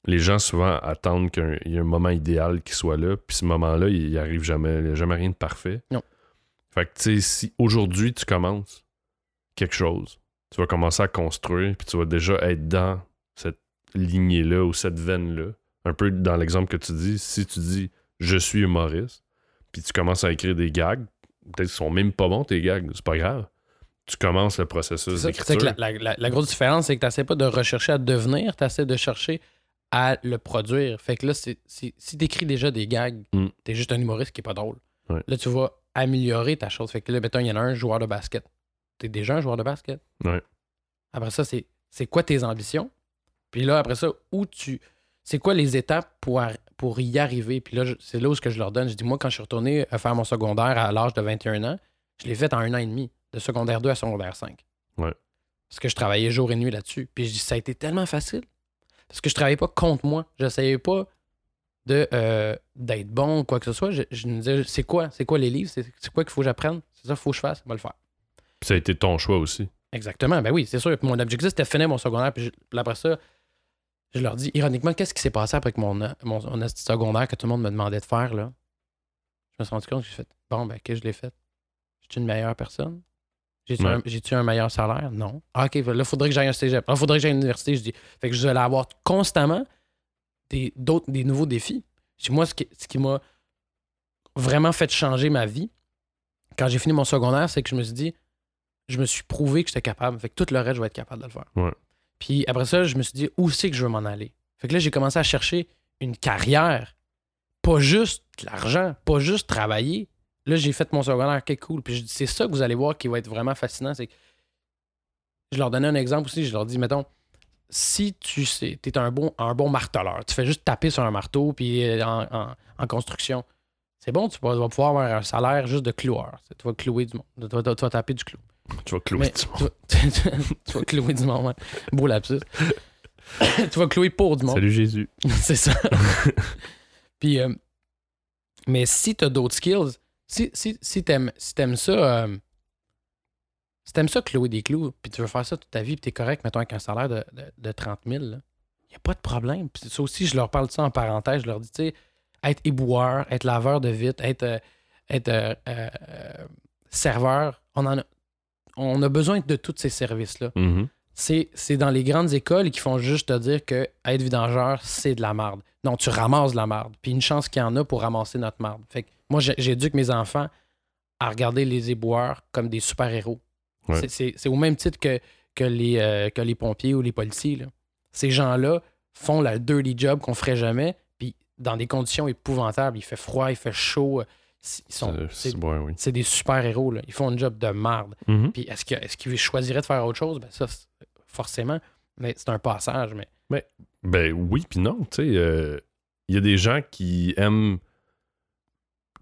Speaker 1: Les gens souvent attendent qu'il y ait un moment idéal qui soit là, puis ce moment-là, il n'y arrive jamais. Il n'y a jamais rien de parfait.
Speaker 5: Non.
Speaker 1: Fait que, tu sais, si aujourd'hui tu commences quelque chose, tu vas commencer à construire, puis tu vas déjà être dans cette lignée-là ou cette veine-là. Un peu dans l'exemple que tu dis, si tu dis je suis humoriste, puis tu commences à écrire des gags, peut-être qu'ils sont même pas bons tes gags, c'est pas grave. tu commences le processus d'écriture.
Speaker 5: la, la- la- la grosse différence, c'est que tu n'essaies pas de rechercher à devenir, tu essaies de chercher à le produire. Fait que là, si tu écris déjà des gags,
Speaker 1: Mm.
Speaker 5: tu es juste un humoriste qui est pas drôle.
Speaker 1: Ouais.
Speaker 5: Là, tu vas améliorer ta chose. Fait que là, mettons, il y en a un joueur de basket. Tu es déjà un joueur de basket.
Speaker 1: Ouais.
Speaker 5: Après ça, c'est c'est quoi tes ambitions? Puis là, après ça, où tu. C'est quoi les étapes pour, pour y arriver? Puis là, je- c'est là où ce que je leur donne. Je dis, moi, quand je suis retourné à faire mon secondaire à l'âge de 21 ans, je l'ai fait en un an et demi, de secondaire 2 à secondaire 5.
Speaker 1: Ouais.
Speaker 5: Parce que je travaillais jour et nuit là-dessus. Puis je dis, ça a été tellement facile. Parce que je travaillais pas contre moi. J'essayais pas de euh, d'être bon ou quoi que ce soit. Je, je me disais, c'est quoi? C'est quoi les livres? C'est quoi qu'il faut que j'apprenne? C'est ça qu'il faut que je fasse? On va le faire.
Speaker 1: Puis ça a été ton choix aussi.
Speaker 5: Exactement, ben oui, c'est sûr. Puis mon objectif, c'était de finir mon secondaire. Puis, je- puis après ça, je leur dis, ironiquement, qu'est-ce qui s'est passé après que mon, mon, secondaire que tout le monde me demandait de faire, là? Je me suis rendu compte que j'ai fait, bon, ben, que je l'ai fait. Je suis une meilleure personne? J'ai-tu
Speaker 1: Ouais.
Speaker 5: un, meilleur salaire? Non. Ah, OK, là, il faudrait que j'aille à un cégep. Là, il faudrait que j'aille à l'université. Je dis, fait que je vais avoir constamment des, d'autres, des nouveaux défis. Puis moi, ce qui, ce qui m'a vraiment fait changer ma vie, quand j'ai fini mon secondaire, c'est que je me suis dit, je me suis prouvé que j'étais capable. Fait que tout le reste, je vais être capable de le faire.
Speaker 1: Ouais.
Speaker 5: Puis après ça, je me suis dit, où c'est que je veux m'en aller? Fait que là, j'ai commencé à chercher une carrière, pas juste l'argent, pas juste travailler. Là, j'ai fait mon secondaire, ok, cool. Puis je dis, c'est ça que vous allez voir qui va être vraiment fascinant. C'est je leur donnais un exemple aussi. Je leur dis, mettons, si tu sais, es un bon, marteleur, tu fais juste taper sur un marteau, puis euh, en, construction, c'est bon, tu vas, pouvoir avoir un salaire juste de cloueur. Tu vas clouer du monde. Tu vas taper du clou.
Speaker 1: Tu vas clouer du monde.
Speaker 5: tu, vas, tu vas clouer du monde, ouais. Beau lapsus. tu vas clouer pour du monde.
Speaker 1: Salut Jésus.
Speaker 5: C'est ça. Puis, euh, mais si tu as d'autres skills, si, si, si t'aimes si t'aimes ça, euh, si t'aimes ça clouer des clous, puis tu veux faire ça toute ta vie, puis t'es correct, mettons, avec un salaire de, de, de 30 000, il n'y a pas de problème. Puis ça aussi, je leur parle de ça en parenthèse, je leur dis, tu sais, être éboueur, être laveur de vitre, être, euh, être euh, serveur, on en a, on a besoin de tous ces services-là
Speaker 1: Mhm.
Speaker 5: c'est c'est dans les grandes écoles qui font juste te dire que être vidangeur, c'est de la marde. Non, tu ramasses de la marde. Puis une chance qu'il y en a pour ramasser notre marde. Fait que moi, j'éduque mes enfants à regarder les éboueurs comme des super-héros.
Speaker 1: Ouais.
Speaker 5: C'est- au même titre que, que, les, euh, que les pompiers ou les policiers. là. Ces gens-là font la dirty job qu'on ferait jamais, puis dans des conditions épouvantables. Il fait froid, il fait chaud.
Speaker 1: C'est- ouais, oui.
Speaker 5: des super-héros. là. Ils font un job de marde.
Speaker 1: Mhm.
Speaker 5: Puis est-ce que- est-ce qu'ils choisiraient de faire autre chose? Ben ça, forcément. Mais c'est un passage. Mais
Speaker 1: Ben oui, puis non. Tu sais, euh, il y a des gens qui aiment.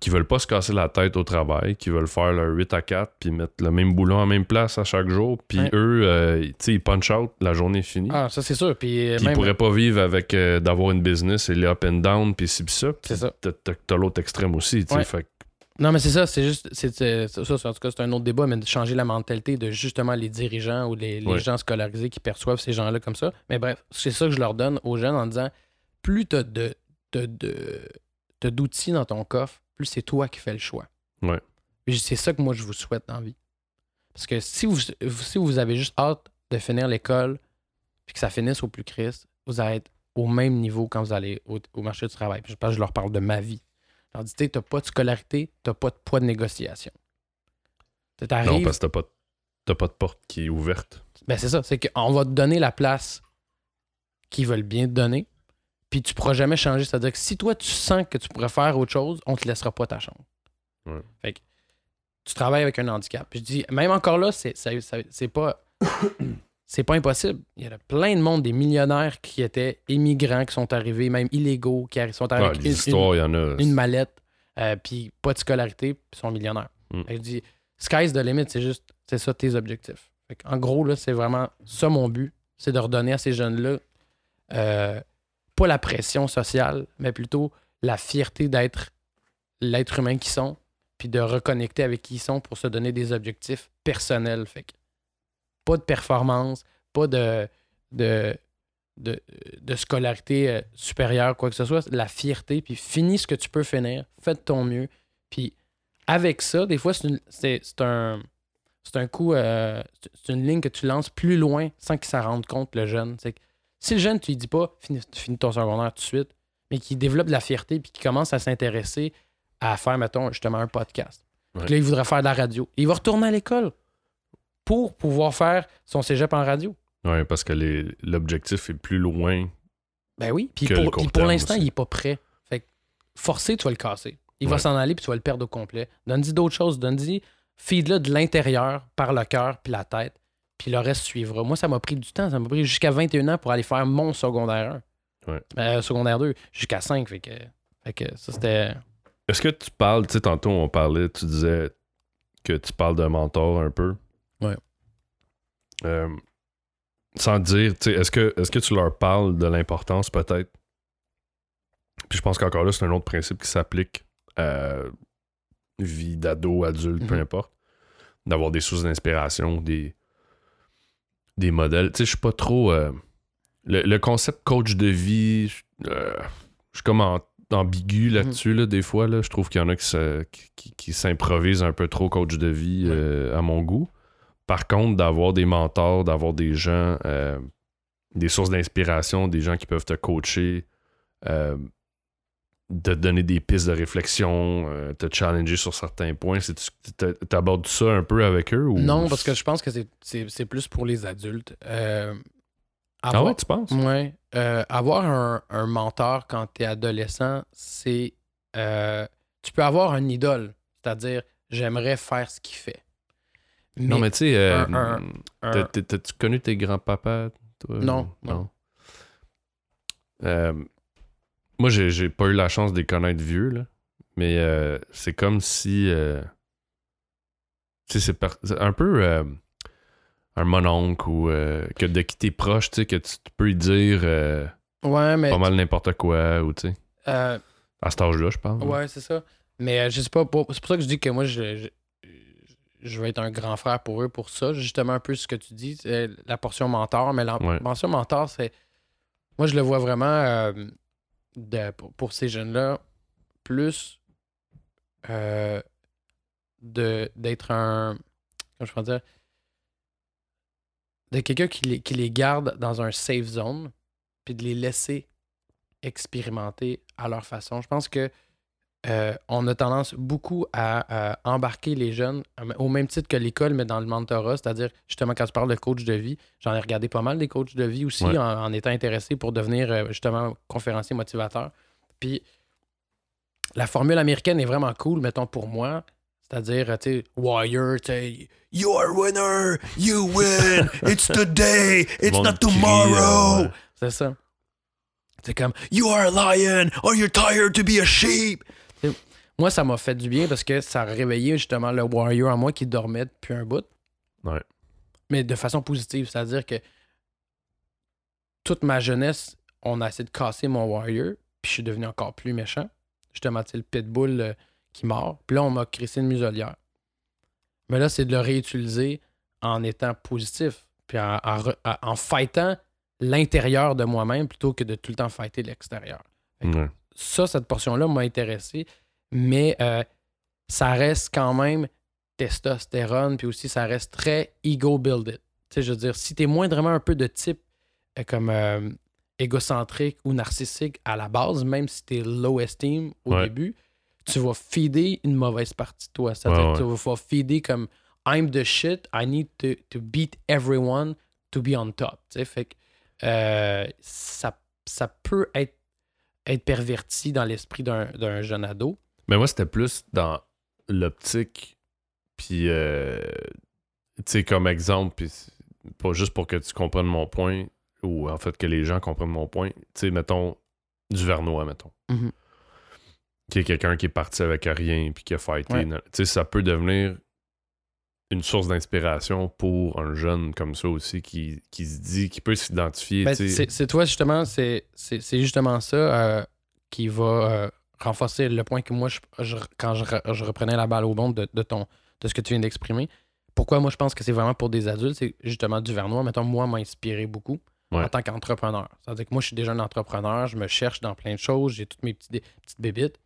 Speaker 1: Qui veulent pas se casser la tête au travail, qui veulent faire leur 8 à 4 puis mettre le même boulot en même place à chaque jour. Puis
Speaker 5: Ouais.
Speaker 1: eux, euh, tu sais, ils punch out, la journée est finie.
Speaker 5: ah, ça c'est sûr. Puis, euh,
Speaker 1: ils pourraient pas vivre avec euh, d'avoir une business et les up and down, puis ci, puis ça.
Speaker 5: C'est ça.
Speaker 1: T'as, t'as- t'as l'autre extrême aussi, tu sais.
Speaker 5: Ouais.
Speaker 1: Fait que-
Speaker 5: Non, mais c'est ça. C'est juste. c'est- ça, ça, en tout cas, c'est un autre débat, mais de changer la mentalité de justement les dirigeants ou les, les
Speaker 1: Ouais.
Speaker 5: gens scolarisés qui perçoivent ces gens-là comme ça. Mais bref, c'est ça que je leur donne aux jeunes en disant plus tu as de, de, de- t'as d'outils dans ton coffre, c'est toi qui fais le choix.
Speaker 1: Ouais.
Speaker 5: C'est ça que moi je vous souhaite dans la vie. Parce que si vous, si vous avez juste hâte de finir l'école puis que ça finisse au plus Christ, vous allez être au même niveau quand vous allez au, au marché du travail. Puis je pense que je leur parle de ma vie. Je leur dis, tu n'as pas de scolarité, tu n'as pas de poids de négociation. Tu
Speaker 1: Non, parce que pas, t'as pas de porte qui est ouverte.
Speaker 5: ben c'est ça, c'est qu'on va te donner la place qu'ils veulent bien te donner, puis tu pourras jamais changer. C'est-à-dire que si toi, tu sens que tu pourrais faire autre chose, on te laissera pas ta.
Speaker 1: Ouais.
Speaker 5: Fait que tu travailles avec un handicap. Puis je dis, même encore là, c'est, ça- ça- c'est pas... C'est pas impossible. Il y a plein de monde, des millionnaires qui étaient immigrants, qui sont arrivés, même illégaux, qui sont arrivés avec une-
Speaker 1: histoires, il y en a.
Speaker 5: une mallette, euh, puis pas de scolarité, puis sont millionnaires.
Speaker 1: Mm.
Speaker 5: Je dis, sky's the limit, c'est juste, c'est ça tes objectifs. En gros, là, c'est vraiment ça mon but, c'est de redonner à ces jeunes-là euh, pas la pression sociale, mais plutôt la fierté d'être l'être humain qu'ils sont, puis de reconnecter avec qui ils sont pour se donner des objectifs personnels. Fait que pas de performance, pas de, de, de, de scolarité euh, supérieure, quoi que ce soit. La fierté, puis finis ce que tu peux finir, fais de ton mieux. Puis avec ça, des fois, c'est un. C'est un coup, euh, c'est- une ligne que tu lances plus loin sans qu'il s'en rende compte, le jeune. C'est si le jeune, tu lui dis pas, finis, finis ton secondaire tout de suite, mais qu'il développe de la fierté puis qu'il commence à s'intéresser à faire, mettons, justement un podcast. Puis là, il voudrait faire de la radio. Il va retourner à l'école. pour pouvoir faire son cégep en radio.
Speaker 1: Ouais, parce que l'objectif est plus loin.
Speaker 5: Ben oui. Puis pour, pour l'instant, il est pas prêt. Fait que forcé, tu vas le casser. Il va s'en aller puis tu vas le perdre au complet. Donne-y d'autres choses. Donne-y, feed-le de l'intérieur par le cœur puis la tête. Puis le reste suivra. Moi, ça m'a pris du temps. Ça m'a pris jusqu'à 21 ans pour aller faire mon secondaire 1.
Speaker 1: Ouais.
Speaker 5: Euh, secondaire 2, jusqu'à 5. Fait que, fait que ça, c'était.
Speaker 1: Est-ce que tu parles, tu sais, tantôt on parlait, tu disais que tu parles d'un mentor un peu.
Speaker 5: Ouais.
Speaker 1: Euh, sans dire, tu sais, est-ce que, est-ce que tu leur parles de l'importance peut-être? Puis je pense qu'encore là, c'est un autre principe qui s'applique à vie d'ado, adulte, peu
Speaker 5: Mhm.
Speaker 1: importe. D'avoir des sources d'inspiration, des, des modèles. Tu sais, je suis pas trop. euh, le, le concept coach de vie, je euh, je suis comme en- ambigu là-dessus, là, des fois. Là. Je trouve qu'il y en a qui, se- qui, qui- qui s'improvisent un peu trop coach de vie euh, à mon goût. Par contre, d'avoir des mentors, d'avoir des gens, des sources d'inspiration, des gens qui peuvent te coacher, de donner des pistes de réflexion, euh, te challenger sur certains points. Tu abordes ça un peu avec eux? Ou...
Speaker 5: Non, parce que je pense que c'est- plus pour les adultes. Euh,
Speaker 1: Ah ouais, tu penses?
Speaker 5: Ouais. Euh, avoir un, un mentor quand tu es adolescent, c'est. tu peux avoir un idole, c'est-à-dire j'aimerais faire ce qu'il fait.
Speaker 1: non, mais tu sais, t'as-tu connu tes grands-papas, toi?
Speaker 5: Non,
Speaker 1: ou-
Speaker 5: non.
Speaker 1: Moi, j'ai j'ai pas eu la chance de les connaître vieux, là. Mais euh, c'est comme si. euh, tu sais, c'est un peu euh, un mononcle ou que de qui t'es proche, tu sais, que tu, peux lui dire
Speaker 5: ouais, mais.
Speaker 1: pas mal n'importe quoi, ou tu sais. À cet âge-là, je parle.
Speaker 5: ouais, c'est ça. Mais je sais pas. C'est pour ça que je dis que moi, je, je, je vais être un grand frère pour eux pour ça. Justement, un peu ce que tu dis, la portion mentor. Mais la
Speaker 1: Ouais.
Speaker 5: portion mentor, c'est. Moi, je le vois vraiment de- pour, pour ces jeunes-là, plus euh, d'être un. Comment je peux dire De quelqu'un qui les, qui les garde dans un safe zone, puis de les laisser expérimenter à leur façon. Je pense que euh, on a tendance beaucoup à, à embarquer les jeunes euh, au même titre que l'école, mais dans le mentorat, c'est-à-dire justement quand tu parles de coach de vie, j'en ai regardé pas mal des coachs de vie aussi
Speaker 1: Ouais.
Speaker 5: en, en étant intéressé pour devenir euh, justement conférencier motivateur. Puis la formule américaine est vraiment cool, mettons pour moi. C'est-à-dire, tu sais, Warrior, tu sais, You are winner, you win, it's today, it's not tomorrow. C'est ça. C'est comme You are a lion, or you're tired to be a sheep. Moi, ça m'a fait du bien parce que ça a réveillé justement le warrior en moi qui dormait depuis un bout.
Speaker 1: Ouais.
Speaker 5: Mais de façon positive, c'est-à-dire que toute ma jeunesse, on a essayé de casser mon warrior, puis je suis devenu encore plus méchant. Justement, sais, le pitbull euh, qui mord. Puis là, on m'a crissé une muselière. Mais là, c'est de le réutiliser en étant positif, puis en, en, re- en- en fightant l'intérieur de moi-même plutôt que de tout le temps fighter l'extérieur.
Speaker 1: Ouais.
Speaker 5: Ça, cette portion-là m'a intéressé, mais euh, ça reste quand même testostérone, puis aussi ça reste très ego-builded. Tu sais, je veux dire, si t'es moindrement un peu de type euh, comme euh, égocentrique ou narcissique à la base, même si t'es low esteem au
Speaker 1: Ouais.
Speaker 5: début, tu vas feeder une mauvaise partie de toi. C'est-à-dire
Speaker 1: Ouais,
Speaker 5: que tu vas feeder comme I'm the shit, I need to, to beat everyone to be on top. Tu sais, fait que ça, ça peut être, être perverti dans l'esprit d'un d'un jeune ado.
Speaker 1: Mais moi, c'était plus dans l'optique, puis, euh, tu sais, comme exemple, puis pas juste pour que tu comprennes mon point, ou en fait que les gens comprennent mon point, tu sais, mettons, du Vernois, mettons.
Speaker 5: Mhm.
Speaker 1: Qui est quelqu'un qui est parti avec rien, puis qui a fighté.
Speaker 5: Ouais.
Speaker 1: Tu sais, ça peut devenir une source d'inspiration pour un jeune comme ça aussi, qui, qui se dit, qui peut s'identifier,
Speaker 5: Ben, c'est toi, justement, c'est justement ça euh, qui va euh, renforcer le point que moi, je, je- quand je, je reprenais la balle au bon de, de ton, de ce que tu viens d'exprimer. Pourquoi moi, je pense que c'est vraiment pour des adultes, c'est justement du Vernois. Mettons, moi, m'a inspiré beaucoup
Speaker 1: Ouais.
Speaker 5: en tant qu'entrepreneur. C'est-à-dire que moi, je suis déjà un entrepreneur, je me cherche dans plein de choses, j'ai toutes mes petits, dé- petites bébites.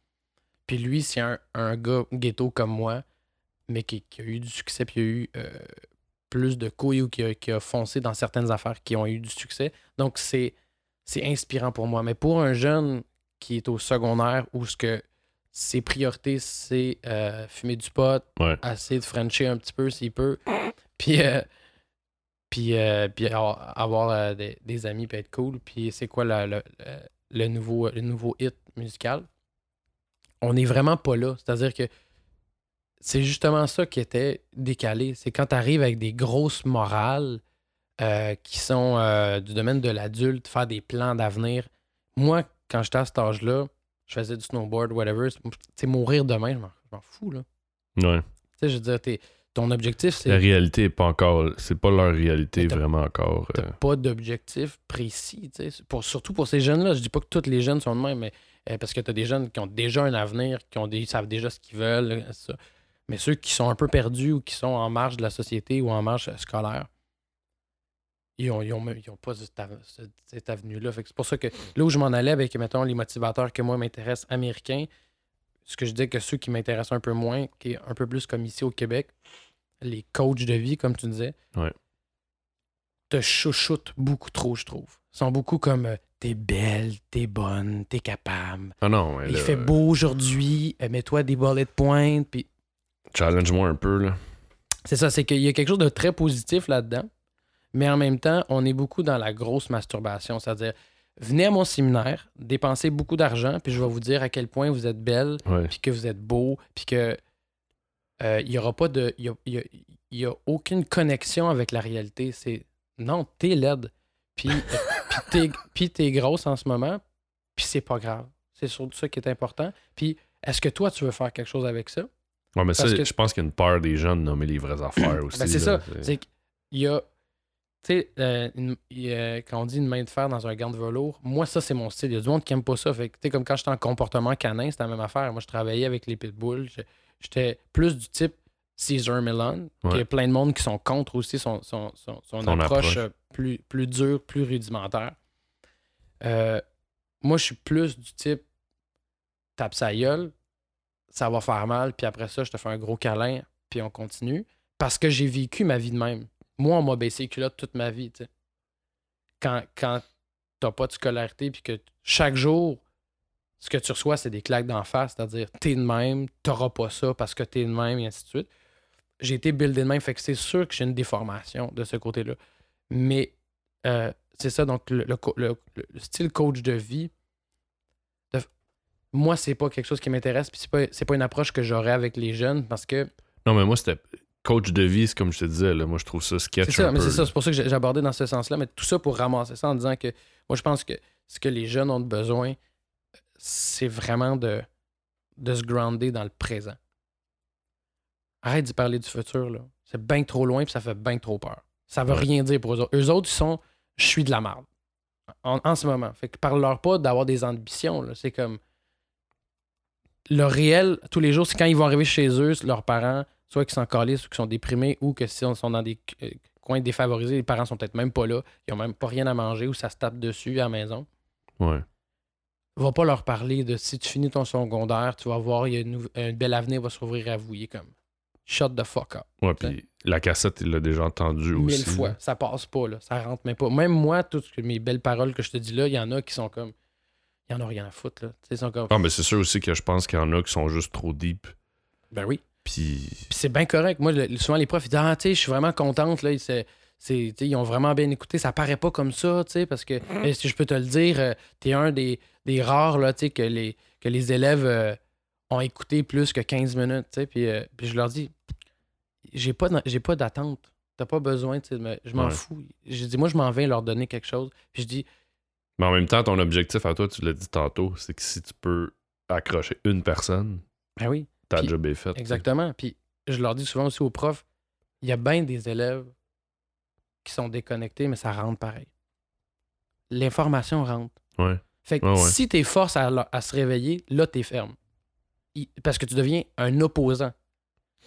Speaker 5: Puis lui, c'est un, un gars ghetto comme moi, mais qui, qui a eu du succès, puis qui a eu euh, plus de couilles ou qui a, qui a foncé dans certaines affaires qui ont eu du succès. Donc, c'est c'est inspirant pour moi. Mais pour un jeune qui est au secondaire où ce que ses priorités, c'est euh, fumer du pot,
Speaker 1: Ouais.
Speaker 5: essayer de frencher un petit peu s'il peut, Puis, euh, puis, euh, puis avoir, avoir, des, des amis puis être cool. Puis c'est quoi le nouveau, le nouveau hit musical? On n'est vraiment pas là. C'est-à-dire que c'est justement ça qui était décalé. C'est quand tu arrives avec des grosses morales euh, qui sont euh, du domaine de l'adulte, faire des plans d'avenir. Moi, quand j'étais à cet âge-là, je faisais du snowboard, whatever. sais, mourir demain, je m'en- fous, là.
Speaker 1: Ouais.
Speaker 5: Tu sais, je veux dire, t'es- ton objectif,
Speaker 1: La
Speaker 5: c'est
Speaker 1: réalité est pas encore. C'est pas leur réalité
Speaker 5: t'as-
Speaker 1: vraiment encore.
Speaker 5: t'as
Speaker 1: euh,
Speaker 5: pas d'objectif précis. tu sais. Pour, surtout pour ces jeunes-là. Je dis pas que tous les jeunes sont de même, mais euh, parce que tu as des jeunes qui ont déjà un avenir, qui ont des, savent déjà ce qu'ils veulent. ça. Mais ceux qui sont un peu perdus ou qui sont en marge de la société ou en marge scolaire, ils ont, ils ont, ils ont pas cette, av- cette- cette avenue-là. C'est pour ça que là où je m'en allais avec, mettons, les motivateurs que moi m'intéressent américains, ce que je dis que ceux qui m'intéressent un peu moins, qui est un peu plus comme ici au Québec, les coachs de vie, comme tu disais,
Speaker 1: Ouais.
Speaker 5: te chouchoutent beaucoup trop, je trouve. Ils sont beaucoup comme euh, t'es belle, t'es bonne, t'es capable.
Speaker 1: Ah non, mais
Speaker 5: Il
Speaker 1: là,
Speaker 5: fait beau aujourd'hui, mets-toi des de pointe. Puis
Speaker 1: Challenge-moi un peu, là.
Speaker 5: c'est ça, c'est qu'il y a quelque chose de très positif là-dedans, mais en même temps, on est beaucoup dans la grosse masturbation. C'est-à-dire, venez à mon séminaire, dépensez beaucoup d'argent, puis je vais vous dire à quel point vous êtes belle,
Speaker 1: Ouais.
Speaker 5: puis que vous êtes beau, puis que euh, il y aura pas de. Il y a, il y a- il y a aucune connexion avec la réalité. C'est non, t'es laide. Puis, euh, t'es, puis t'es grosse en ce moment, puis c'est pas grave. C'est surtout ça qui est important. Puis est-ce que toi, tu veux faire quelque chose avec ça?
Speaker 1: Ouais, mais ça,
Speaker 5: que-
Speaker 1: je pense qu'il y a une peur des jeunes de nommer les vraies affaires aussi.
Speaker 5: Ben, c'est ça. C'est qu'il y a. Tu sais, euh, quand on dit une main de fer dans un gant de velours, moi, ça, c'est mon style. Il y a du monde qui aime pas ça. Fait tu sais, comme quand j'étais en comportement canin, c'était la même affaire. Moi, je travaillais avec les pitbulls. J'étais plus du type Caesar Milan. Il y
Speaker 1: Ouais.
Speaker 5: a plein de monde qui sont contre aussi son, son, son, approche,
Speaker 1: approche.
Speaker 5: euh, plus, plus dure, plus rudimentaire. Euh, moi, je suis plus du type tape sa gueule, ça va faire mal, puis après ça, je te fais un gros câlin, puis on continue. Parce que j'ai vécu ma vie de même. Moi, on m'a baissé les culottes toute ma vie, tu sais. Quand, quand t'as pas de scolarité, puis que chaque jour, ce que tu reçois, c'est des claques d'en face, c'est-à-dire t'es de même, t'auras pas ça parce que t'es de même, et ainsi de suite. J'ai été buildé de même, fait que c'est sûr que j'ai une déformation de ce côté-là. Mais euh, c'est ça, donc le, le style coach de vie, moi, c'est pas quelque chose qui m'intéresse, puis c'est pas, c'est pas une approche que j'aurais avec les jeunes parce que
Speaker 1: Non, mais moi, c'était coach de vie, comme je te disais. Là. Moi, je trouve ça sketch.
Speaker 5: C'est ça,
Speaker 1: un
Speaker 5: mais
Speaker 1: peu,
Speaker 5: c'est ça, c'est pour ça que abordé dans ce sens-là, mais tout ça pour ramasser ça en disant que moi je pense que ce que les jeunes ont besoin, c'est vraiment de, de se grounder dans le présent. Arrête d'y parler du futur, là. C'est bien trop loin puis ça fait bien trop peur. Ça veut
Speaker 1: Ouais.
Speaker 5: rien dire pour eux autres. Eux autres, ils sont je suis de la merde. En, en ce moment. Fait que parle-leur pas d'avoir des ambitions, là. C'est comme le réel, tous les jours, c'est quand ils vont arriver chez eux, leurs parents, soit qu'ils sont calés, soit qu'ils sont déprimés, ou que si on sont dans des euh, coins défavorisés, les parents sont peut-être même pas là, ils ont même pas rien à manger, ou ça se tape dessus à la maison.
Speaker 1: Ouais.
Speaker 5: Va pas leur parler de si tu finis ton secondaire, tu vas voir, il y a une, un bel avenir va s'ouvrir à vous. Il est comme shut the fuck up.
Speaker 1: Ouais, puis la cassette, il l'a déjà entendu aussi.
Speaker 5: Mille fois. Ça passe pas, là. Ça rentre même pas. Même moi, toutes mes belles paroles que je te dis là, il y en a qui sont comme. Il y en a rien à foutre, là. Tu sais, ils sont comme.
Speaker 1: Ah, mais c'est sûr aussi que je pense qu'il y en a qui sont juste trop deep.
Speaker 5: Ben oui.
Speaker 1: Puis.
Speaker 5: Puis c'est bien correct. Moi, le- souvent, les profs, ils disent Ah, tu sais, je suis vraiment contente. Là, Ils- c'est- tu ils ont vraiment bien écouté. Ça paraît pas comme ça, tu sais, parce que, eh, si je peux te le dire, euh, t'es un des, des rares, là, tu sais, que les, que les élèves euh, ont écouté plus que 15 minutes, tu sais. Puis, euh, puis je leur dis J'ai pas, j'ai pas d'attente. T'as pas besoin, tu je m'en
Speaker 1: Ouais.
Speaker 5: fous. J'ai dit Moi, je m'en vais leur donner quelque chose. Puis je dis
Speaker 1: Mais en même temps, ton objectif à toi, tu l'as dit tantôt, c'est que si tu peux accrocher une personne,
Speaker 5: Ben oui.
Speaker 1: ta
Speaker 5: Puis-
Speaker 1: job est faite.
Speaker 5: Exactement. Puis je leur dis souvent aussi aux profs, il y a bien des élèves qui sont déconnectés, mais ça rentre pareil. L'information rentre.
Speaker 1: Ouais.
Speaker 5: Fait que
Speaker 1: Ouais, ouais.
Speaker 5: si t'es force à, à se réveiller, là, t'es ferme. Il- parce que tu deviens un opposant.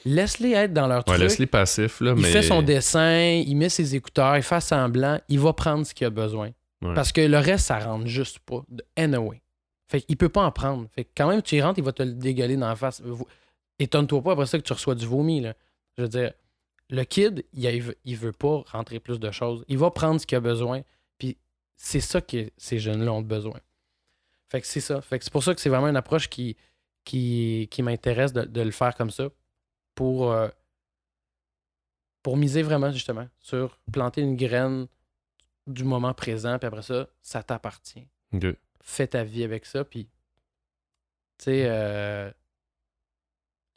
Speaker 5: Laisse-les être dans leur truc.
Speaker 1: laisse-les passifs, là,
Speaker 5: il
Speaker 1: mais.
Speaker 5: fait son dessin, il met ses écouteurs, il fait semblant, il va prendre ce qu'il a besoin. Parce que le reste, ça rentre juste pas. De anyway. Fait qu'il peut pas en prendre. Fait que quand même, tu y rentres, il va te le dégueuler dans la face. Étonne-toi pas après ça que tu reçois du vomi. Je veux dire, le kid, il, veut, il veut pas rentrer plus de choses. Il va prendre ce qu'il a besoin. Puis c'est ça que ces jeunes-là ont besoin. Fait que c'est ça. Fait que c'est pour ça que c'est vraiment une approche qui, qui, qui m'intéresse de, de le faire comme ça. Pour, euh, pour miser vraiment, justement, sur planter une graine du moment présent, puis après ça, ça t'appartient. Fais ta vie avec ça, puis, tu sais, euh,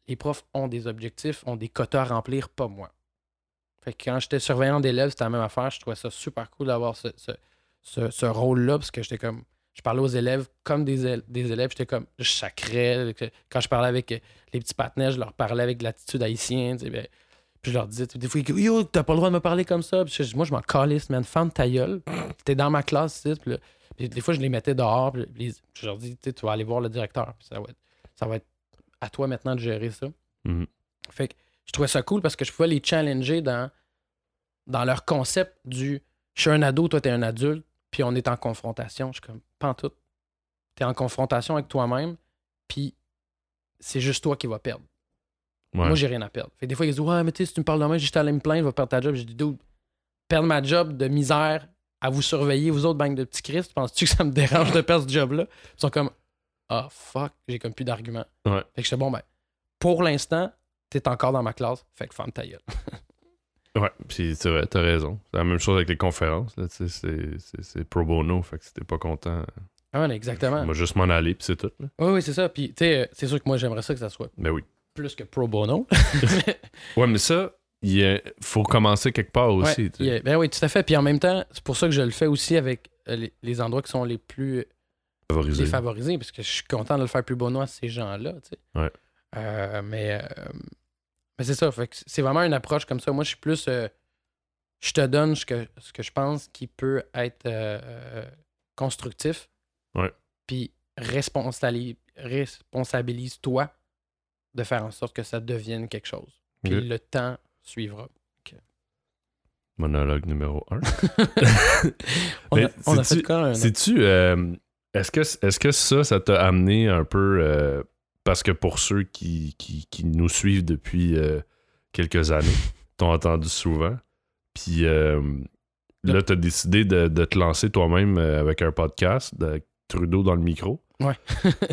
Speaker 5: les profs ont des objectifs, ont des quotas à remplir, pas moi. Fait que quand j'étais surveillant d'élèves, c'était la même affaire. Je trouvais ça super cool d'avoir ce, ce, ce- ce rôle-là, parce que j'étais comme. Je parlais aux élèves comme des, éle- des élèves, j'étais comme. Je sacrais. Quand je parlais avec les petits patinets, je leur parlais avec de l'attitude haïtienne. tu sais, ben, puis je leur disais, des fois, ils disaient, Yo, t'as pas le droit de me parler comme ça. Puis je- moi, je m'en calisse, man. Femme ta gueule. T'es dans ma classe, ici. Puis puis des fois, je les mettais dehors. Puis je leur dis, tu sais, tu vas aller voir le directeur. Puis ça va, être, ça va être à toi maintenant de gérer ça.
Speaker 1: Mhm.
Speaker 5: Fait que je trouvais ça cool parce que je pouvais les challenger dans, dans leur concept du je suis un ado, toi, t'es un adulte, puis on est en confrontation. Je suis comme, tout. T'es en confrontation avec toi-même, puis c'est juste toi qui vas perdre.
Speaker 1: Ouais.
Speaker 5: Moi, j'ai rien à perdre. Fait que des fois, ils disent Ouais, mais tu sais, si tu me parles de moi, juste aller me plaindre, je vais perdre ta job. J'ai dit Dude, perdre ma job de misère à vous surveiller, vous autres, banques de petits Christ, penses-tu que ça me dérange de perdre ce job-là? Ils sont comme Ah, fuck, j'ai comme plus d'arguments.
Speaker 1: Ouais.
Speaker 5: Fait que j'étais bon, ben, pour l'instant, t'es encore dans ma classe, fait que ferme ta gueule.
Speaker 1: Ouais, puis c'est vrai, t'as raison. C'est la même chose avec les conférences. Là, tu sais, c'est- c'est c'est pro bono, fait que si t'es pas content,
Speaker 5: Ah, ouais, exactement.
Speaker 1: moi juste m'en aller, puis c'est tout. Là.
Speaker 5: Oui, oui, c'est ça. Puis, tu sais, euh, c'est sûr que moi, j'aimerais ça que ça soit
Speaker 1: Ben oui.
Speaker 5: Plus que pro bono.
Speaker 1: Ouais, mais ça, il faut commencer quelque part aussi.
Speaker 5: Ouais, a- ben oui, tout à fait. Puis en même temps, c'est pour ça que je le fais aussi avec euh, les, les endroits qui sont les plus
Speaker 1: Favoriser.
Speaker 5: défavorisés, parce que je suis content de le faire plus bono à ces gens-là. tu sais.
Speaker 1: Ouais.
Speaker 5: Euh, mais euh, mais c'est ça. C'est vraiment une approche comme ça. Moi, je suis plus. euh, je te donne ce que, ce que je pense qui peut être constructif.
Speaker 1: Ouais.
Speaker 5: Puis responsabili- responsabilise-toi de faire en sorte que ça devienne quelque chose. Puis le temps suivra.
Speaker 1: Monologue numéro 1.
Speaker 5: On a, on a fait quoi? un-
Speaker 1: Sais-tu, euh, est-ce que, est que ça, ça t'a amené un peu. euh, parce que pour ceux qui, qui, qui nous suivent depuis euh, quelques années, t'ont entendu souvent. Puis là, t'as décidé de, de te lancer toi-même avec un podcast, de Trudeau dans le micro.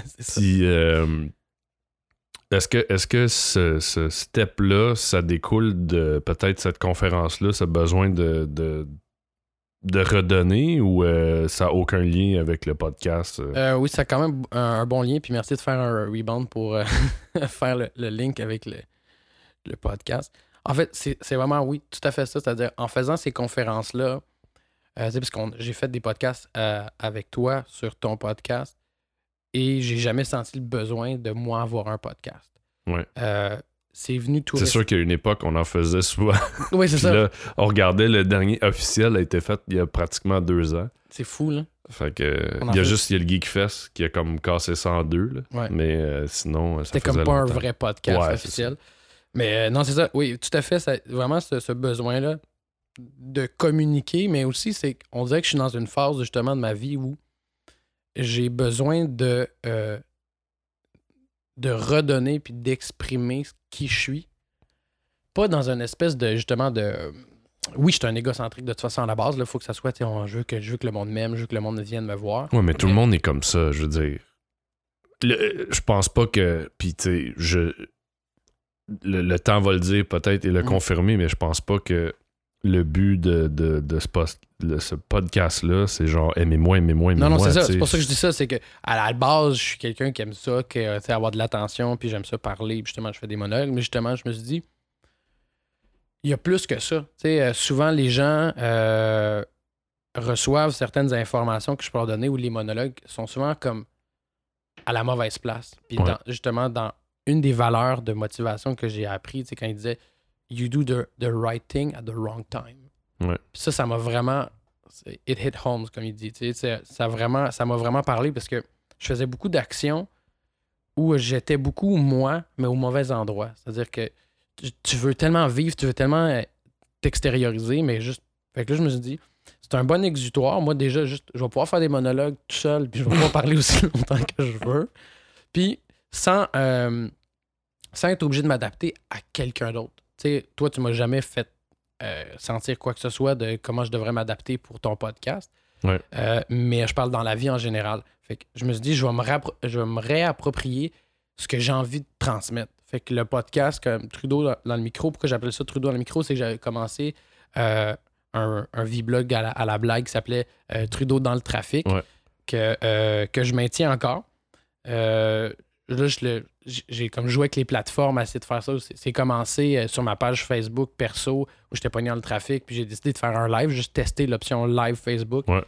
Speaker 5: c'est ça.
Speaker 1: Puis, est-ce que, est-ce que ce, ce step-là, ça découle de peut-être cette conférence-là, ce besoin de, de, de redonner ou euh, ça n'a aucun lien avec le podcast? euh?
Speaker 5: Euh, oui, ça a quand même un, bon lien. Puis merci de faire un rebound pour faire le, le link avec le, le podcast. En fait, c'est vraiment, oui, tout à fait ça. C'est-à-dire, en faisant ces conférences-là, parce que j'ai fait des podcasts avec toi sur ton podcast et j'ai jamais senti le besoin de moi avoir un podcast.
Speaker 1: Ouais.
Speaker 5: Euh, c'est venu tout
Speaker 1: C'est sûr qu'à une époque, on en faisait souvent.
Speaker 5: Oui, c'est ça.
Speaker 1: là, on regardait le dernier officiel a été fait il y a pratiquement deux ans.
Speaker 5: C'est fou, là.
Speaker 1: Fait que,
Speaker 5: On
Speaker 1: il y a
Speaker 5: fait-
Speaker 1: juste il y a le Geekfest qui a comme cassé ça en deux. là.
Speaker 5: Ouais.
Speaker 1: Mais euh, sinon, ça
Speaker 5: C'était comme pas un vrai podcast
Speaker 1: Ouais,
Speaker 5: officiel. Mais euh, non, c'est ça. Oui, tout à fait. ça- vraiment, ce, ce besoin-là de communiquer, mais aussi, c'est qu'on dirait que je suis dans une phase justement de ma vie où j'ai besoin de, euh, de redonner puis d'exprimer qui je suis. Pas dans une espèce de justement de. Oui, je suis un égocentrique de toute façon à la base. Il faut que ça soit. on- Je veux, que, je veux que le monde m'aime, je veux que le monde vienne me voir.
Speaker 1: Ouais, mais tout le monde est comme ça, je veux dire. Le- je pense pas que. Puis, tu sais, je. Le, le temps va le dire peut-être et le
Speaker 5: Mm.
Speaker 1: confirmer, mais je pense pas que le but de, de, de ce, podcast-là, c'est genre aimez-moi, aimez-moi, aimez-moi.
Speaker 5: Non, non, c'est ça. C'est pour ça que je dis ça. C'est que à la base, je suis quelqu'un qui aime ça, qui, avoir de l'attention, puis j'aime ça parler, puis justement, je fais des monologues. Mais justement, je me suis dit, il y a plus que ça. Tu sais, euh, souvent, les gens euh, reçoivent certaines informations que je peux leur donner ou les monologues sont souvent comme à la mauvaise place. Puis
Speaker 1: Ouais.
Speaker 5: dans- justement, dans une des valeurs de motivation que j'ai appris, c'est quand il disait You do the, the right thing at the wrong time.
Speaker 1: Ouais.
Speaker 5: Puis ça, ça m'a vraiment. It hit home, comme il dit. Tu sais, c'est- ça vraiment, ça m'a vraiment parlé parce que je faisais beaucoup d'actions où j'étais beaucoup moi, mais au mauvais endroit. C'est-à-dire que tu- tu veux tellement vivre, tu veux tellement euh, t'extérioriser, mais juste. Fait que là, je me suis dit, c'est un bon exutoire. Moi, déjà, juste, je vais pouvoir faire des monologues tout seul, puis je vais pouvoir parler aussi longtemps que je veux. Puis, sans, euh, sans être obligé de m'adapter à quelqu'un d'autre. Sais, toi, tu m'as jamais fait euh, sentir quoi que ce soit de comment je devrais m'adapter pour ton podcast.
Speaker 1: Ouais.
Speaker 5: Euh, mais je parle dans la vie en général. Fait que je me suis dit, je vais me, je vais me réapproprier ce que j'ai envie de transmettre. Fait que le podcast, comme Trudeau dans, dans le micro, pourquoi j'appelle ça Trudeau dans le micro, c'est que j'avais commencé euh, un, un V-blog à la, à la blague qui s'appelait Trudeau dans le trafic,
Speaker 1: Ouais.
Speaker 5: que, que je maintiens encore. Là, j'ai comme joué avec les plateformes à essayer de faire ça. C'est commencé euh, sur ma page Facebook perso où j'étais pogné dans le trafic, puis j'ai décidé de faire un live, juste tester l'option live Facebook
Speaker 1: Ouais.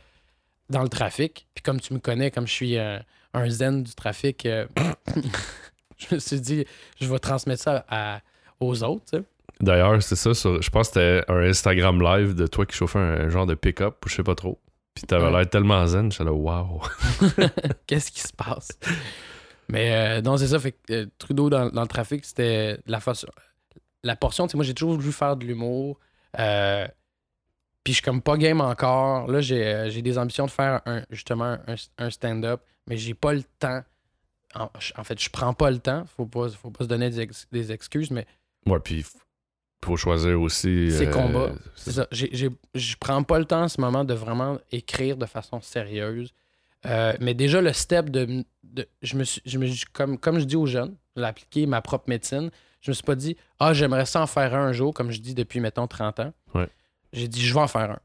Speaker 5: dans le trafic. Puis comme tu me connais, comme je suis euh, un zen du trafic, euh, je me suis dit, je vais transmettre ça à- aux autres. tu sais.
Speaker 1: D'ailleurs, c'est ça. sur- je pense que c'était un Instagram live de toi qui chauffait un, genre de pick-up, ou je sais pas trop. Puis t'avais
Speaker 5: Ouais.
Speaker 1: l'air tellement zen, j'étais là, waouh.
Speaker 5: Qu'est-ce qui se passe? Mais euh, non, c'est ça. Fait que euh, Trudeau dans, dans le trafic, c'était la façon. La portion, tu sais, moi, j'ai toujours voulu faire de l'humour. Euh, puis je suis comme pas game encore. Là, j'ai euh, j'ai des ambitions de faire un, justement un, un stand-up, mais j'ai pas le temps. En, en fait, je prends pas le temps. Faut pas, faut pas se donner des, ex- des excuses, mais
Speaker 1: Ouais, puis faut choisir aussi.
Speaker 5: Ses
Speaker 1: euh,
Speaker 5: combats. C'est ça. J'ai- j'ai- Je prends pas le temps en ce moment de vraiment écrire de façon sérieuse. Euh, mais déjà, le step de. De- je me suis, je me suis- comme, comme je dis aux jeunes, j'ai appliqué ma propre médecine. Je me suis pas dit, ah, j'aimerais ça en faire un un jour, comme je dis depuis, mettons, 30 ans.
Speaker 1: Ouais.
Speaker 5: J'ai dit, je vais en faire un.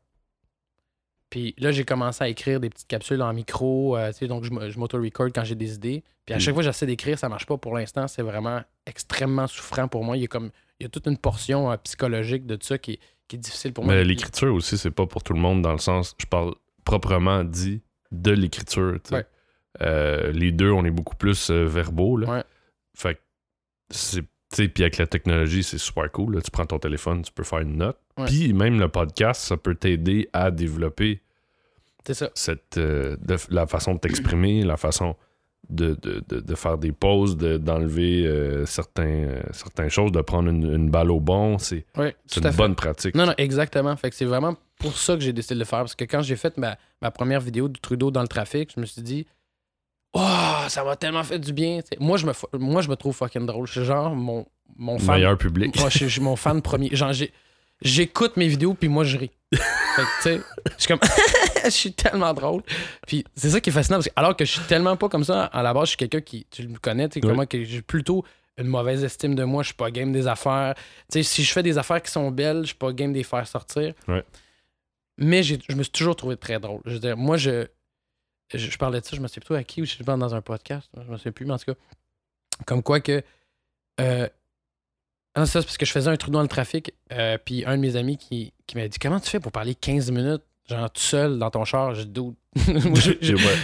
Speaker 5: Puis là, j'ai commencé à écrire des petites capsules en micro. euh, tu sais, donc, je, m'auto-record quand j'ai des idées. Puis à
Speaker 1: Mm.
Speaker 5: chaque fois que j'essaie d'écrire, ça marche pas pour l'instant. C'est vraiment extrêmement souffrant pour moi. Il y a, comme, il y a toute une portion euh, psychologique de ça qui est, qui est difficile pour moi.
Speaker 1: Mais l'écriture aussi, c'est pas pour tout le monde dans le sens, je parle proprement dit de l'écriture. tu sais.
Speaker 5: Ouais.
Speaker 1: Euh, les deux, on est beaucoup plus euh, verbaux. Là.
Speaker 5: Ouais.
Speaker 1: Fait que c'est. tu sais, Puis avec la technologie, c'est super cool. là. Tu prends ton téléphone, tu peux faire une note. Puis même le podcast, ça peut t'aider à développer
Speaker 5: ça.
Speaker 1: cette, euh, de- la façon de t'exprimer, la façon de, de, de- faire des pauses, de- d'enlever euh, certains, certaines choses, de prendre une, une balle au bon. C'est
Speaker 5: Oui,
Speaker 1: une bonne pratique.
Speaker 5: Non, non, exactement. Fait que c'est vraiment pour ça que j'ai décidé de le faire. Parce que quand j'ai fait ma, ma première vidéo de Trudeau dans le trafic, je me suis dit, oh, ça m'a tellement fait du bien. T'sais, moi, je me, moi, je me trouve fucking drôle. Je suis genre mon, mon fan.
Speaker 1: Meilleur public.
Speaker 5: Moi, je suis- mon fan premier. Genre, j'écoute mes vidéos, puis moi, je ris. Fait que, tu sais, je suis comme, je suis tellement drôle. Puis c'est ça qui est fascinant, parce que alors que je suis tellement pas comme ça, à la base, je suis quelqu'un qui, tu me connais, tu sais, que j'ai plutôt une mauvaise estime de moi, je suis pas game des affaires. Tu sais, si je fais des affaires qui sont belles, je suis pas game de les faire sortir.
Speaker 1: Ouais.
Speaker 5: Mais je me suis toujours trouvé très drôle. Je veux dire, moi, je, je, je parlais de ça, je me sais plutôt à qui ou je suis dans un podcast, je me sais plus, mais en tout cas, comme quoi que. Euh, ah non, ça, c'est parce que je faisais un trou dans le trafic, euh, puis un de mes amis qui, qui m'a dit Comment tu fais pour parler 15 minutes, genre tout seul dans ton char? Dude, moi,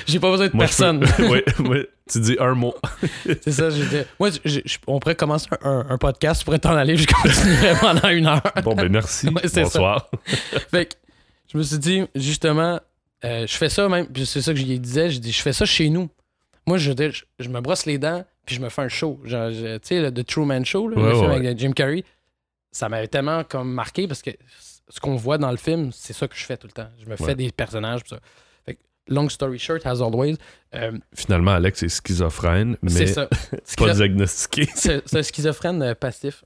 Speaker 5: j'ai- pas besoin de
Speaker 1: Moi, je
Speaker 5: personne.
Speaker 1: peux- ouais. Tu dis un mot.
Speaker 5: c'est ça, j'ai dit Moi, je- je- on pourrait commencer un, un podcast, tu pourrais t'en aller, je continuerais pendant une heure.
Speaker 1: Bon, ben merci.
Speaker 5: Ouais.
Speaker 1: Bonsoir.
Speaker 5: Fait que je me suis dit, justement, euh, je fais ça même, puis c'est ça que je lui disais, je dis, je fais ça chez nous. Moi, je, je, je me brosse les dents, puis je me fais un show. Tu sais, le The Truman Show, là,
Speaker 1: Ouais,
Speaker 5: le film avec Jim Carrey, ça m'avait tellement comme marqué parce que ce qu'on voit dans le film, c'est ça que je fais tout le temps. Je me fais des personnages, pis ça. Fait que, long story short, as always, euh,
Speaker 1: Finalement, Alex est schizophrène,
Speaker 5: c'est
Speaker 1: mais
Speaker 5: ça.
Speaker 1: pas diagnostiqué.
Speaker 5: c'est c'est un schizophrène euh, passif.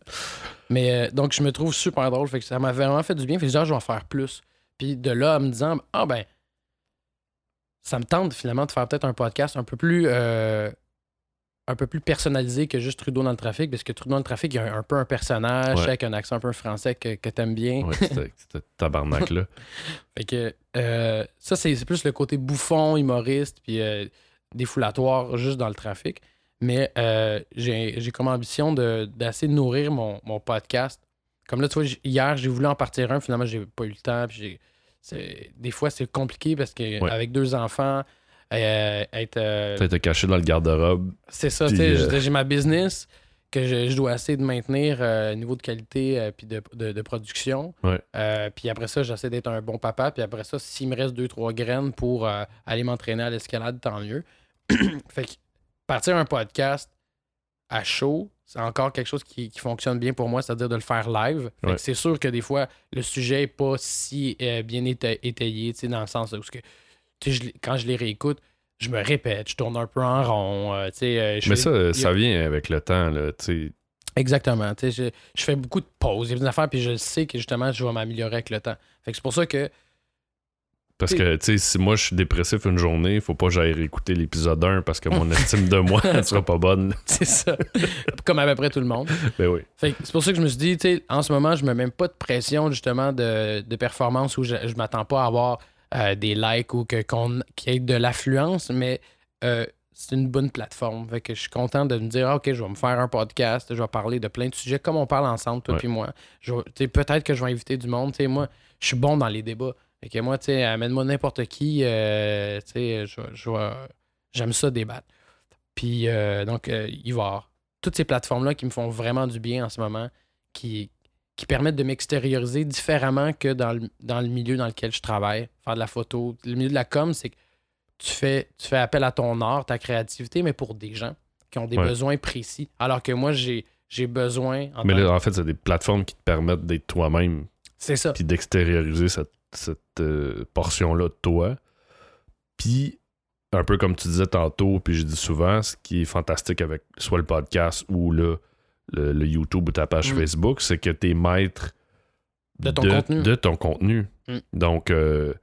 Speaker 5: Mais euh, donc, je me trouve super drôle. Fait que ça m'a vraiment fait du bien. Fait que genre, je vais en faire plus. Puis de là, en me disant, ah ben, ça me tente finalement de faire peut-être un podcast un peu plus. euh, un peu plus personnalisé que juste Trudeau dans le trafic, parce que Trudeau dans le trafic, il y a un, un peu un personnage
Speaker 1: Ouais.
Speaker 5: avec un accent un peu français que, que t'aimes bien.
Speaker 1: Ouais, c'était c'était tabarnak là.
Speaker 5: Fait que euh, ça, c'est c'est plus le côté bouffon, humoriste, puis euh, défoulatoire juste dans le trafic. Mais j'ai comme ambition de- d'assez nourrir mon, mon podcast. Comme là, tu vois, hier, j'ai voulu en partir un, finalement, j'ai pas eu le temps. Puis j'ai- c'est- des fois, c'est compliqué parce que
Speaker 1: Ouais.
Speaker 5: avec deux enfants, euh, être. euh,
Speaker 1: caché dans le garde-robe.
Speaker 5: c'est ça,
Speaker 1: euh,
Speaker 5: j'ai ma business que je, je dois essayer de maintenir euh, niveau de qualité euh, puis de, de- de production.
Speaker 1: Ouais.
Speaker 5: Euh, puis après ça, j'essaie d'être un bon papa. Puis après ça, s'il me reste deux, trois graines pour aller m'entraîner à l'escalade, tant mieux. fait que partir un podcast à chaud, c'est encore quelque chose qui, qui fonctionne bien pour moi, c'est-à-dire de le faire live.
Speaker 1: Ouais.
Speaker 5: c'est sûr que des fois, le sujet n'est pas si euh, bien éta- étayé, dans le sens où que, je quand je les réécoute, je me répète, je tourne un peu en rond. euh, euh, je
Speaker 1: Mais
Speaker 5: fais-
Speaker 1: ça,
Speaker 5: a-
Speaker 1: ça vient avec le temps, là.
Speaker 5: Exactement. Je, je fais beaucoup de pauses, il y a des affaires, puis je sais que justement, je vais m'améliorer avec le temps. Fait que c'est pour ça que
Speaker 1: Parce que, tu sais, si moi je suis dépressif une journée, faut pas que j'aille réécouter l'épisode 1 parce que mon estime de moi ne sera pas bonne.
Speaker 5: C'est ça. Comme à peu près tout le monde.
Speaker 1: Ben oui.
Speaker 5: Fait que c'est pour ça que je me suis dit, tu sais, en ce moment, je me mets même pas de pression justement de, de performance où je, je m'attends pas à avoir euh, des likes ou que, qu'on, qu'il y ait de l'affluence, mais euh, c'est une bonne plateforme. Fait que je suis content de me dire, Ah, OK, je vais me faire un podcast, je vais parler de plein de sujets comme on parle ensemble, toi
Speaker 1: Ouais.
Speaker 5: puis moi. Je peut-être que je vais inviter du monde. Tu sais, moi, je suis bon dans les débats. Fait que moi, tu sais, amène-moi n'importe qui. euh, tu sais, j'aime ça débattre. Puis, euh, donc, euh, il va y avoir toutes ces plateformes-là qui me font vraiment du bien en ce moment, qui, qui permettent de m'extérioriser différemment que dans le, dans le milieu dans lequel je travaille, faire de la photo. Le milieu de la com, c'est que tu fais, tu fais appel à ton art, ta créativité, mais pour des gens qui ont des
Speaker 1: Ouais.
Speaker 5: besoins précis. Alors que moi, j'ai, j'ai besoin. en
Speaker 1: Mais là, en fait, c'est des plateformes qui te permettent d'être toi-même
Speaker 5: c'est ça.
Speaker 1: puis d'extérioriser cette, cette, euh, portion-là de toi. Puis, un peu comme tu disais tantôt, puis je dis souvent, ce qui est fantastique avec soit le podcast ou le, le, le YouTube ou ta page
Speaker 5: Mm.
Speaker 1: Facebook, c'est que tu es maître
Speaker 5: De ton contenu.
Speaker 1: de ton contenu.
Speaker 5: Mm.
Speaker 1: Donc, euh,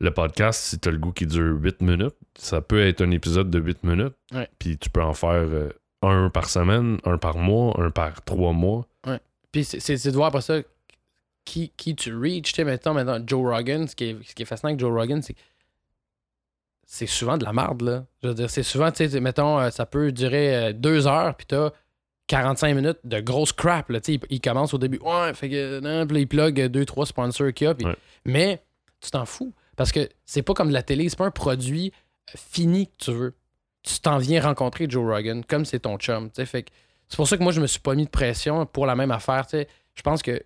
Speaker 1: le podcast, si tu as le goût qui dure 8 minutes, ça peut être un épisode de 8 minutes.
Speaker 5: Ouais.
Speaker 1: Puis tu peux en faire euh, un par semaine, un par mois, un par trois mois.
Speaker 5: Puis c'est, c'est- c'est de voir après ça qui, qui tu reach. Tu sais, mettons, maintenant, Joe Rogan, ce qui est, ce qui est fascinant avec Joe Rogan, c'est que c'est souvent de la merde, là. Je veux dire, c'est souvent, tu sais, mettons, euh, ça peut durer euh, deux heures, puis t'as 45 minutes de grosse crap, là. Tu sais, il, commence au début, ouais, fait que, non, puis il plug euh, deux, trois sponsors qu'il y a,
Speaker 1: Ouais.
Speaker 5: mais tu t'en fous. Parce que c'est pas comme de la télé, c'est pas un produit fini que tu veux. Tu t'en viens rencontrer Joe Rogan, comme c'est ton chum, tu sais, fait que c'est pour ça que moi, je me suis pas mis de pression pour la même affaire. tu sais. Je pense que.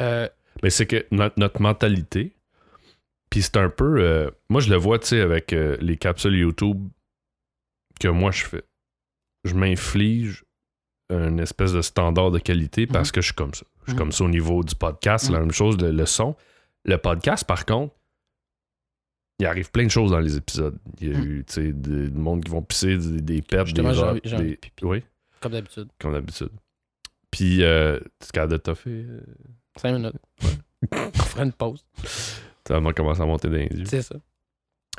Speaker 5: Euh,
Speaker 1: Mais c'est que notre, notre mentalité, puis c'est un peu. euh, moi, je le vois, tu sais, avec euh, les capsules YouTube que moi je fais. Je m'inflige une espèce de standard de qualité parce que je suis comme ça. Je suis
Speaker 5: Mhm.
Speaker 1: comme ça au niveau du podcast, c'est la même chose, le, le son. Le podcast, par contre, il arrive plein de choses dans les épisodes. Il y a
Speaker 5: Mhm.
Speaker 1: eu, tu sais, du monde qui vont pisser, des, des pets, des des-
Speaker 5: de pipi.
Speaker 1: Oui,
Speaker 5: comme d'habitude.
Speaker 1: comme d'habitude. Puis, euh, tu es capable de toffer.
Speaker 5: 5 minutes. On fera une pause.
Speaker 1: Ça va commencer à monter dans les.
Speaker 5: C'est ça.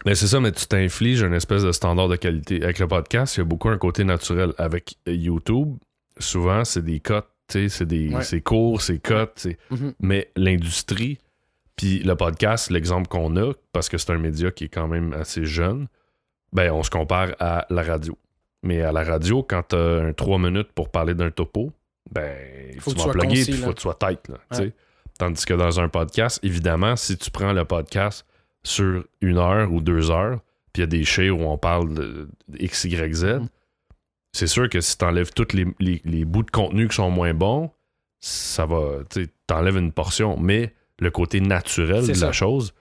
Speaker 1: Mais c'est ça, mais tu t'infliges une espèce de standard de qualité. Avec le podcast, il y a beaucoup un côté naturel. Avec YouTube, souvent, c'est des cotes, c'est des
Speaker 5: Ouais.
Speaker 1: c'est court, c'est cotes,
Speaker 5: Mhm.
Speaker 1: mais l'industrie, puis le podcast, l'exemple qu'on a, parce que c'est un média qui est quand même assez jeune, ben on se compare à la radio. Mais à la radio, quand tu as un 3 minutes pour parler d'un topo, ben
Speaker 5: Faut
Speaker 1: tu
Speaker 5: que tu sois
Speaker 1: plugger, il faut que tu sois. Là.
Speaker 5: Ouais.
Speaker 1: Tandis que dans un podcast, évidemment, si tu prends le podcast sur une heure ou deux heures, puis il y a des chais où on parle de, X, Y, Z,
Speaker 5: Mhm.
Speaker 1: c'est sûr que si tu enlèves tous les, les- les bouts de contenu qui sont moins bons, ça va, tu sais, t'enlèves une portion. Mais le côté naturel de
Speaker 5: ça.
Speaker 1: la chose,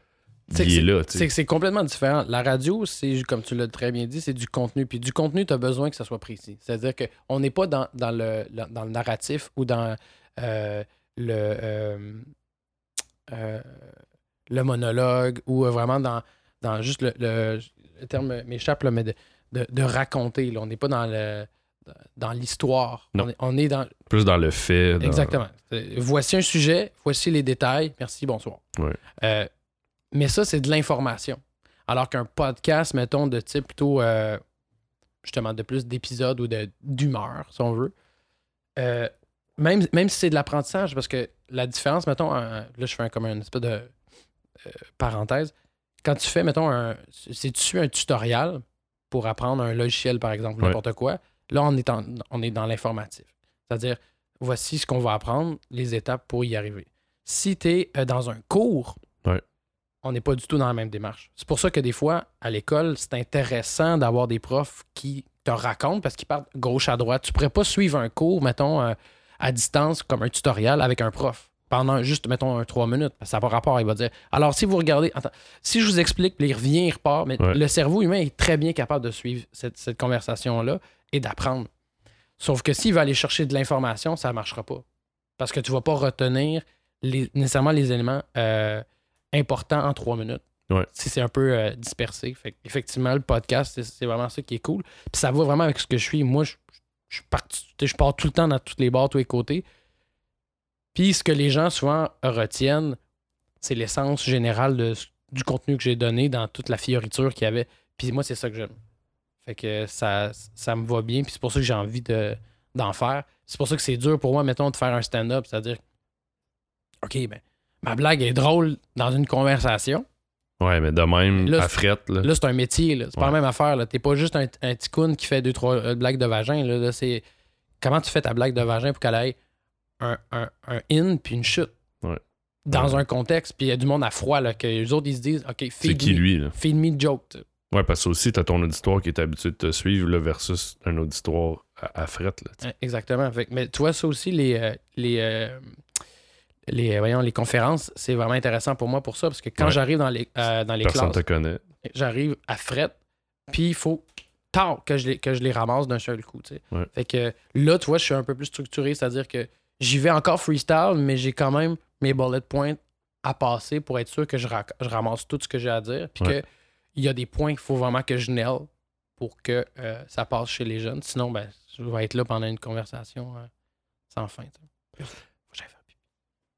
Speaker 1: il est
Speaker 5: c'est-
Speaker 1: là.
Speaker 5: complètement différent. La radio, c'est, comme tu l'as très bien dit, c'est du contenu. Puis du contenu, tu as besoin que ça soit précis. C'est-à-dire qu'on n'est pas dans, dans le, dans le narratif ou dans euh, le, euh, euh, le monologue ou vraiment dans, dans juste le, le, le terme m'échappe, mais de, de, de raconter. là. On n'est pas dans le dans l'histoire. On est, on est dans.
Speaker 1: Plus dans le fait. dans-
Speaker 5: Exactement. Voici un sujet, voici les détails. Merci, bonsoir. Euh, mais ça, c'est de l'information. Alors qu'un podcast, mettons, de type plutôt, euh, justement, de plus d'épisodes ou de- d'humeur, si on veut, euh, même, même si c'est de l'apprentissage, parce que la différence, mettons, un- là, je fais un- comme une espèce de euh, parenthèse. Quand tu fais, mettons, un, si tu suis un tutoriel pour apprendre un logiciel, par exemple,
Speaker 1: Ouais.
Speaker 5: n'importe quoi, là, on est, en- on est dans l'informatif. C'est-à-dire, voici ce qu'on va apprendre, les étapes pour y arriver. Si tu es dans un cours,
Speaker 1: Ouais.
Speaker 5: On n'est pas du tout dans la même démarche. C'est pour ça que des fois, à l'école, c'est intéressant d'avoir des profs qui te racontent parce qu'ils partent gauche à droite. Tu pourrais pas suivre un cours, mettons, euh, à distance, comme un tutoriel avec un prof pendant juste, mettons, un 3 minutes. parce que Ça n'a pas rapport. Il va dire Alors, si vous regardez, attends, si je vous explique, il revient, il repart, mais
Speaker 1: Ouais.
Speaker 5: le cerveau humain est très bien capable de suivre cette, cette conversation-là et d'apprendre. Sauf que s'il va aller chercher de l'information, ça ne marchera pas. Parce que tu ne vas pas retenir les- nécessairement les éléments euh, importants en trois minutes.
Speaker 1: Ouais.
Speaker 5: Si c'est un peu euh, dispersé. Fait effectivement, le podcast, c'est- vraiment ça qui est cool. Puis ça va vraiment avec ce que je suis. Moi, je, je, sais, je pars tout le temps dans tous les bords, tous les côtés. Puis ce que les gens souvent retiennent, c'est l'essence générale de, du contenu que j'ai donné, dans toute la fioriture qu'il y avait. Puis moi, c'est ça que j'aime. Fait que ça, ça me va bien, puis c'est pour ça que j'ai envie de, d'en faire. C'est pour ça que c'est dur pour moi, mettons, de faire un stand-up, c'est-à-dire, OK, ben, ma blague est drôle dans une conversation.
Speaker 1: Ouais, mais de même,
Speaker 5: Là,
Speaker 1: à frette, là.
Speaker 5: Là, c'est un métier. C'est pas la même affaire. T'es pas juste un, un petit coon qui fait deux, trois euh, blagues de vagin, là. Là, c'est comment tu fais ta blague de vagin pour qu'elle ait un, un, un in puis une chute?
Speaker 1: Ouais.
Speaker 5: Dans
Speaker 1: Ouais.
Speaker 5: un contexte, puis il y a du monde à froid, là, que les autres, ils se disent, OK, feed
Speaker 1: qui,
Speaker 5: me,
Speaker 1: lui, là?
Speaker 5: feed me the joke.
Speaker 1: Ouais, parce que aussi, t'as ton auditoire qui est habitué de te suivre, là, versus un auditoire à, à frette, là.
Speaker 5: Exactement. Fait mais tu vois, ça aussi, les, euh, les, euh, les, voyons, les conférences, c'est vraiment intéressant pour moi pour ça, parce que quand
Speaker 1: Ouais.
Speaker 5: j'arrive dans les, euh, dans les
Speaker 1: Personne
Speaker 5: classes,
Speaker 1: te connaît.
Speaker 5: j'arrive à fret, puis il faut tard que je les, que je les ramasse d'un seul coup. tu sais.
Speaker 1: Ouais.
Speaker 5: Fait que là, tu vois, je suis un peu plus structuré, c'est-à-dire que j'y vais encore freestyle, mais j'ai quand même mes bullet points à passer pour être sûr que je, ra- je ramasse tout ce que j'ai à dire, puis
Speaker 1: Ouais.
Speaker 5: y a des points qu'il faut vraiment que je nail pour que euh, ça passe chez les jeunes. Sinon, ben, je vais être là pendant une conversation euh, sans fin. tu sais.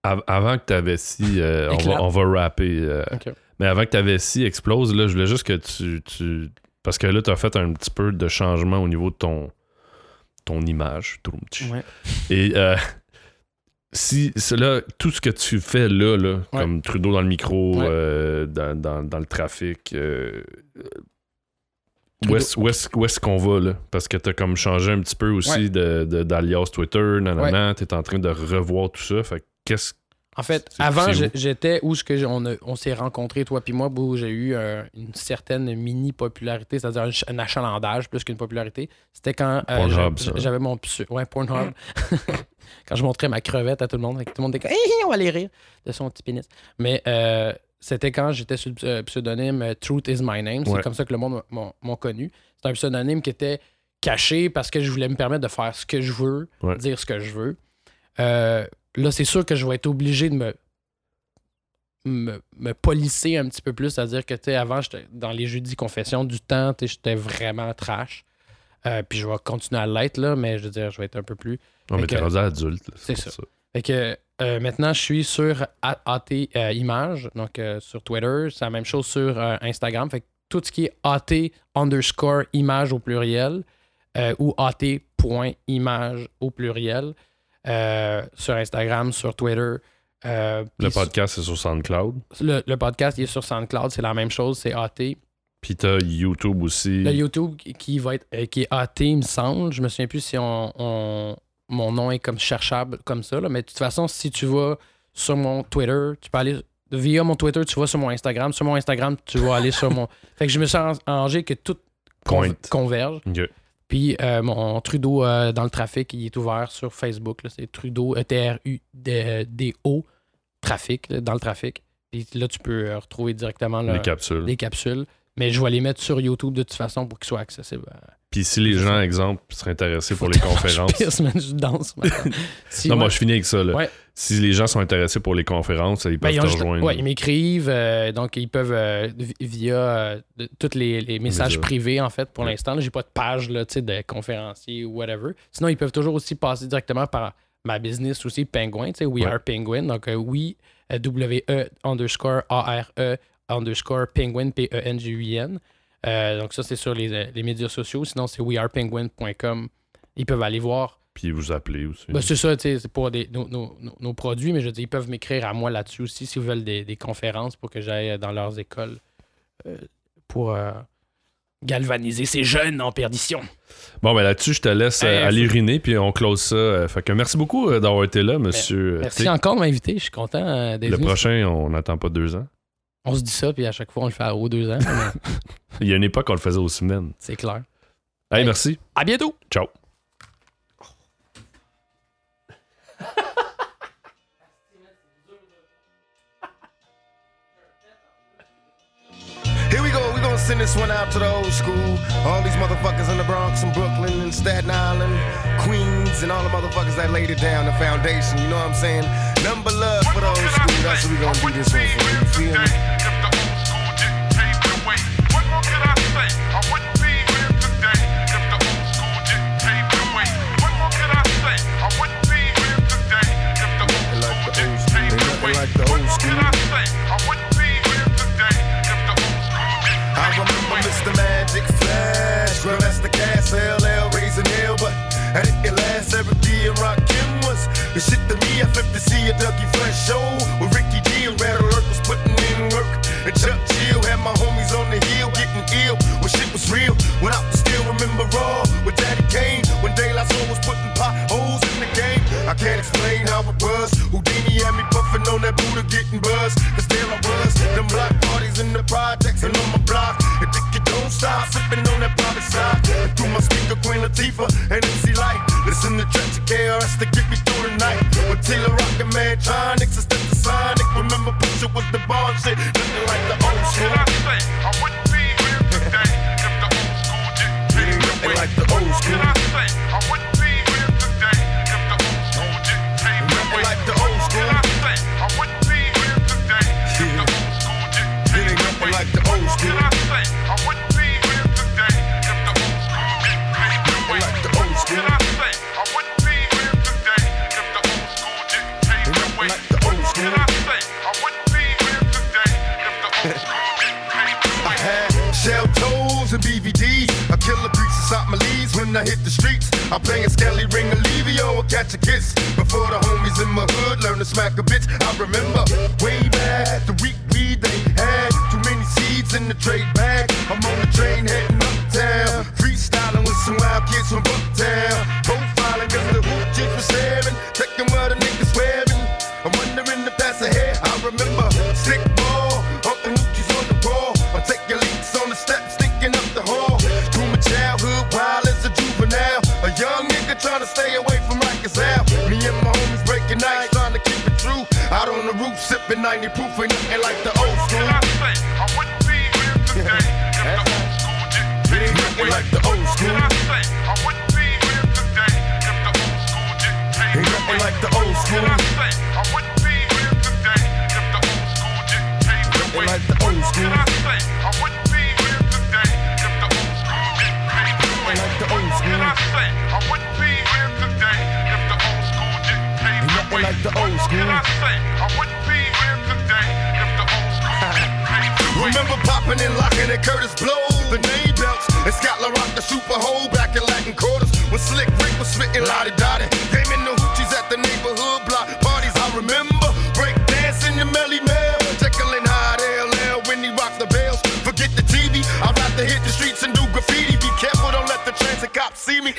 Speaker 1: Av- avant que ta vessie, euh, on, va, on va rapper. euh. Mais avant que ta vessie explose, là, je voulais juste que tu. tu- Parce que là, tu as fait un petit peu de changement au niveau de ton, ton image. Tout le petit.
Speaker 5: Ouais.
Speaker 1: Et euh, si cela, tout ce que tu fais là, là
Speaker 5: Ouais.
Speaker 1: comme Trudeau dans le micro,
Speaker 5: Ouais.
Speaker 1: euh, dans, dans- dans le trafic, euh, où est-ce où est-ce- où est-ce qu'on va là? Parce que tu as comme changé un petit peu aussi
Speaker 5: Ouais.
Speaker 1: de, de- d'alias Twitter, nanana, tu es en train de revoir tout ça. Fait que qu'est-ce
Speaker 5: En fait, avant, j'étais où ce que on, s'est rencontrés, toi puis moi, où j'ai eu euh, une certaine mini-popularité, c'est-à-dire un, ch- un achalandage plus qu'une popularité. C'était quand euh, j'avais mon pseu- Ouais, Pornhub. quand je montrais ma crevette à tout le monde, tout le monde était comme, hé, on va aller rire de son petit pénis. Mais euh, c'était quand j'étais sur le pseudonyme Truth is my name. C'est
Speaker 1: Ouais.
Speaker 5: comme ça que le monde m'a- m'a connu. C'est un pseudonyme qui était caché parce que je voulais me permettre de faire ce que je veux,
Speaker 1: Ouais.
Speaker 5: dire ce que je veux. Euh, là, c'est sûr que je vais être obligé de me, me, me polisser un petit peu plus. C'est-à-dire que, tu sais, avant, j'étais dans les jeudis confessions du temps, j'étais vraiment trash. Euh, puis je vais continuer à l'être, là, mais je veux dire, je vais être un peu plus.
Speaker 1: Non, mais
Speaker 5: Fait
Speaker 1: t'es
Speaker 5: que-
Speaker 1: rendu adulte.
Speaker 5: c'est
Speaker 1: pour
Speaker 5: ça. Fait que euh, maintenant, je suis sur AT euh, Images, donc euh, sur Twitter. C'est la même chose sur Instagram. Fait que tout ce qui est AT underscore image au pluriel ou AT.image au pluriel euh, sur Instagram, sur Twitter. euh,
Speaker 1: Le podcast, c'est sur SoundCloud.
Speaker 5: le, le podcast, il est sur SoundCloud, c'est la même chose, c'est AT.
Speaker 1: Puis t'as YouTube aussi.
Speaker 5: Le YouTube qui- va être euh, qui est AT, il me semble. Je me souviens plus si on, on- mon nom est comme cherchable comme ça. là. Mais de toute façon, si tu vas sur mon Twitter, tu peux aller via mon Twitter, tu vas sur mon Instagram. Sur mon Instagram, tu vas aller sur mon. Fait que je me suis arrangé que tout con- converge. Puis euh, mon Trudeau euh, dans le trafic, il est ouvert sur Facebook. C'est Trudeau, E T-R-U-D-O, trafic, là, dans le trafic. Puis là, tu peux euh, retrouver directement là,
Speaker 1: Les capsules.
Speaker 5: les capsules. Mais je vais les mettre sur YouTube de toute façon pour qu'ils soient accessibles.
Speaker 1: Puis si les gens, exemple, seraient intéressés pour les conférences.
Speaker 5: Je pisse, man, je danse. man. Si,
Speaker 1: non, moi, je finis avec ça. Là.
Speaker 5: Ouais.
Speaker 1: Si les gens sont intéressés pour les conférences, ils
Speaker 5: ben,
Speaker 1: peuvent
Speaker 5: ils, ont
Speaker 1: te
Speaker 5: juste-
Speaker 1: rejoindre.
Speaker 5: ouais, ils m'écrivent, euh, donc ils peuvent euh, vi- via euh, tous les, les messages privés en fait pour
Speaker 1: Ouais.
Speaker 5: l'instant. J'ai pas de page là, tu sais, de conférencier ou whatever. Sinon, ils peuvent toujours aussi passer directement par ma business aussi, Penguin, We. Are Penguin. Donc euh, we euh, W-E underscore A-R-E underscore Penguin P-E-N-G-U-I-N. Donc ça, c'est sur les, euh, les médias sociaux. Sinon, c'est wearepenguin.com. Ils peuvent aller voir
Speaker 1: Puis vous appelez aussi.
Speaker 5: Ben, c'est ça, c'est pour des, nos, nos- nos- produits, mais je dire, ils peuvent m'écrire à moi là-dessus aussi s'ils veulent des, des conférences pour que j'aille dans leurs écoles euh, pour euh, galvaniser ces jeunes en perdition.
Speaker 1: Bon, ben là-dessus, je te laisse euh,
Speaker 5: Hey,
Speaker 1: aller uriner, puis on close ça. Euh, fait que merci beaucoup euh, d'avoir été là, monsieur. euh,
Speaker 5: Merci
Speaker 1: T.
Speaker 5: encore de m'inviter, je suis content euh, d'être
Speaker 1: Le
Speaker 5: venu.
Speaker 1: prochain, on n'attend pas deux ans.
Speaker 5: On se dit ça, puis à chaque fois, on le fait aux deux ans, mais
Speaker 1: Il y a une époque, on le faisait aux semaines.
Speaker 5: c'est clair.
Speaker 1: Hey,
Speaker 5: Hey.
Speaker 1: merci.
Speaker 5: À bientôt!
Speaker 1: Ciao.
Speaker 6: This one out to the old school. All these motherfuckers in the Bronx and Brooklyn and Staten Island, Queens, and all the motherfuckers that laid it down, the foundation, you know what I'm saying? Number love for the old school, that's what we gonna do this one for, you feel me? roof, sipping 90 proof and eating like the old school. What can I say? I wouldn't be here today if the old school didn't take me away. like the old school. What can I say? I wouldn't be here today if the old school didn't take me away. like the old school. What can I say? I wouldn't be here today if the old school didn't take me away. like the old school. What can I say? I wouldn't be here today if the old school didn't take me away. like the old school. What can I say? I wouldn't be here today if the old school didn't take me away. like the old school. What can I say? I wouldn't Remember popping and locking at Curtis Blow, the name belts, and Scott LaRock, the super hole back in Latin quarters. When Slick Rick was spitting lottie dottie, came in the hoochies at the neighborhood block parties. I remember break dancing the Melly Mel, tickling hot LL when he rocked the bells. Forget the TV, I'd rather hit the streets and do graffiti. Be careful, don't let the transit cops see me.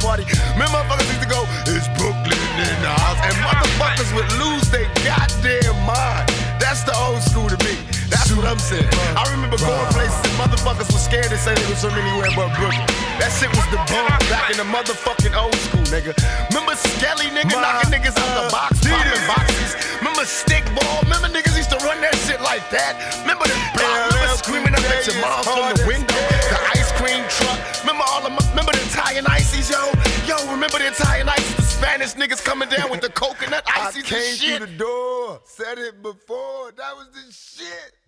Speaker 6: Party? Motherfuckers used to go, it's Brooklyn in the house. And motherfuckers would lose their goddamn mind. That's the old school to me. That's what I'm saying. I remember going places and motherfuckers were scared to say they was from anywhere but Brooklyn. That shit was the bomb back in the motherfucking old school, nigga. Remember Skelly nigga knocking niggas out the box, popping boxes. Remember Stickball? Remember niggas used to run that shit like that? Remember the block? Remember screaming up at your mom from the window? The ice cream truck. Remember the remember the Italian ices, yo? Yo, remember the Italian ices? The Spanish niggas coming down with the coconut ices I and shit.
Speaker 7: the door, said it before. That was the shit.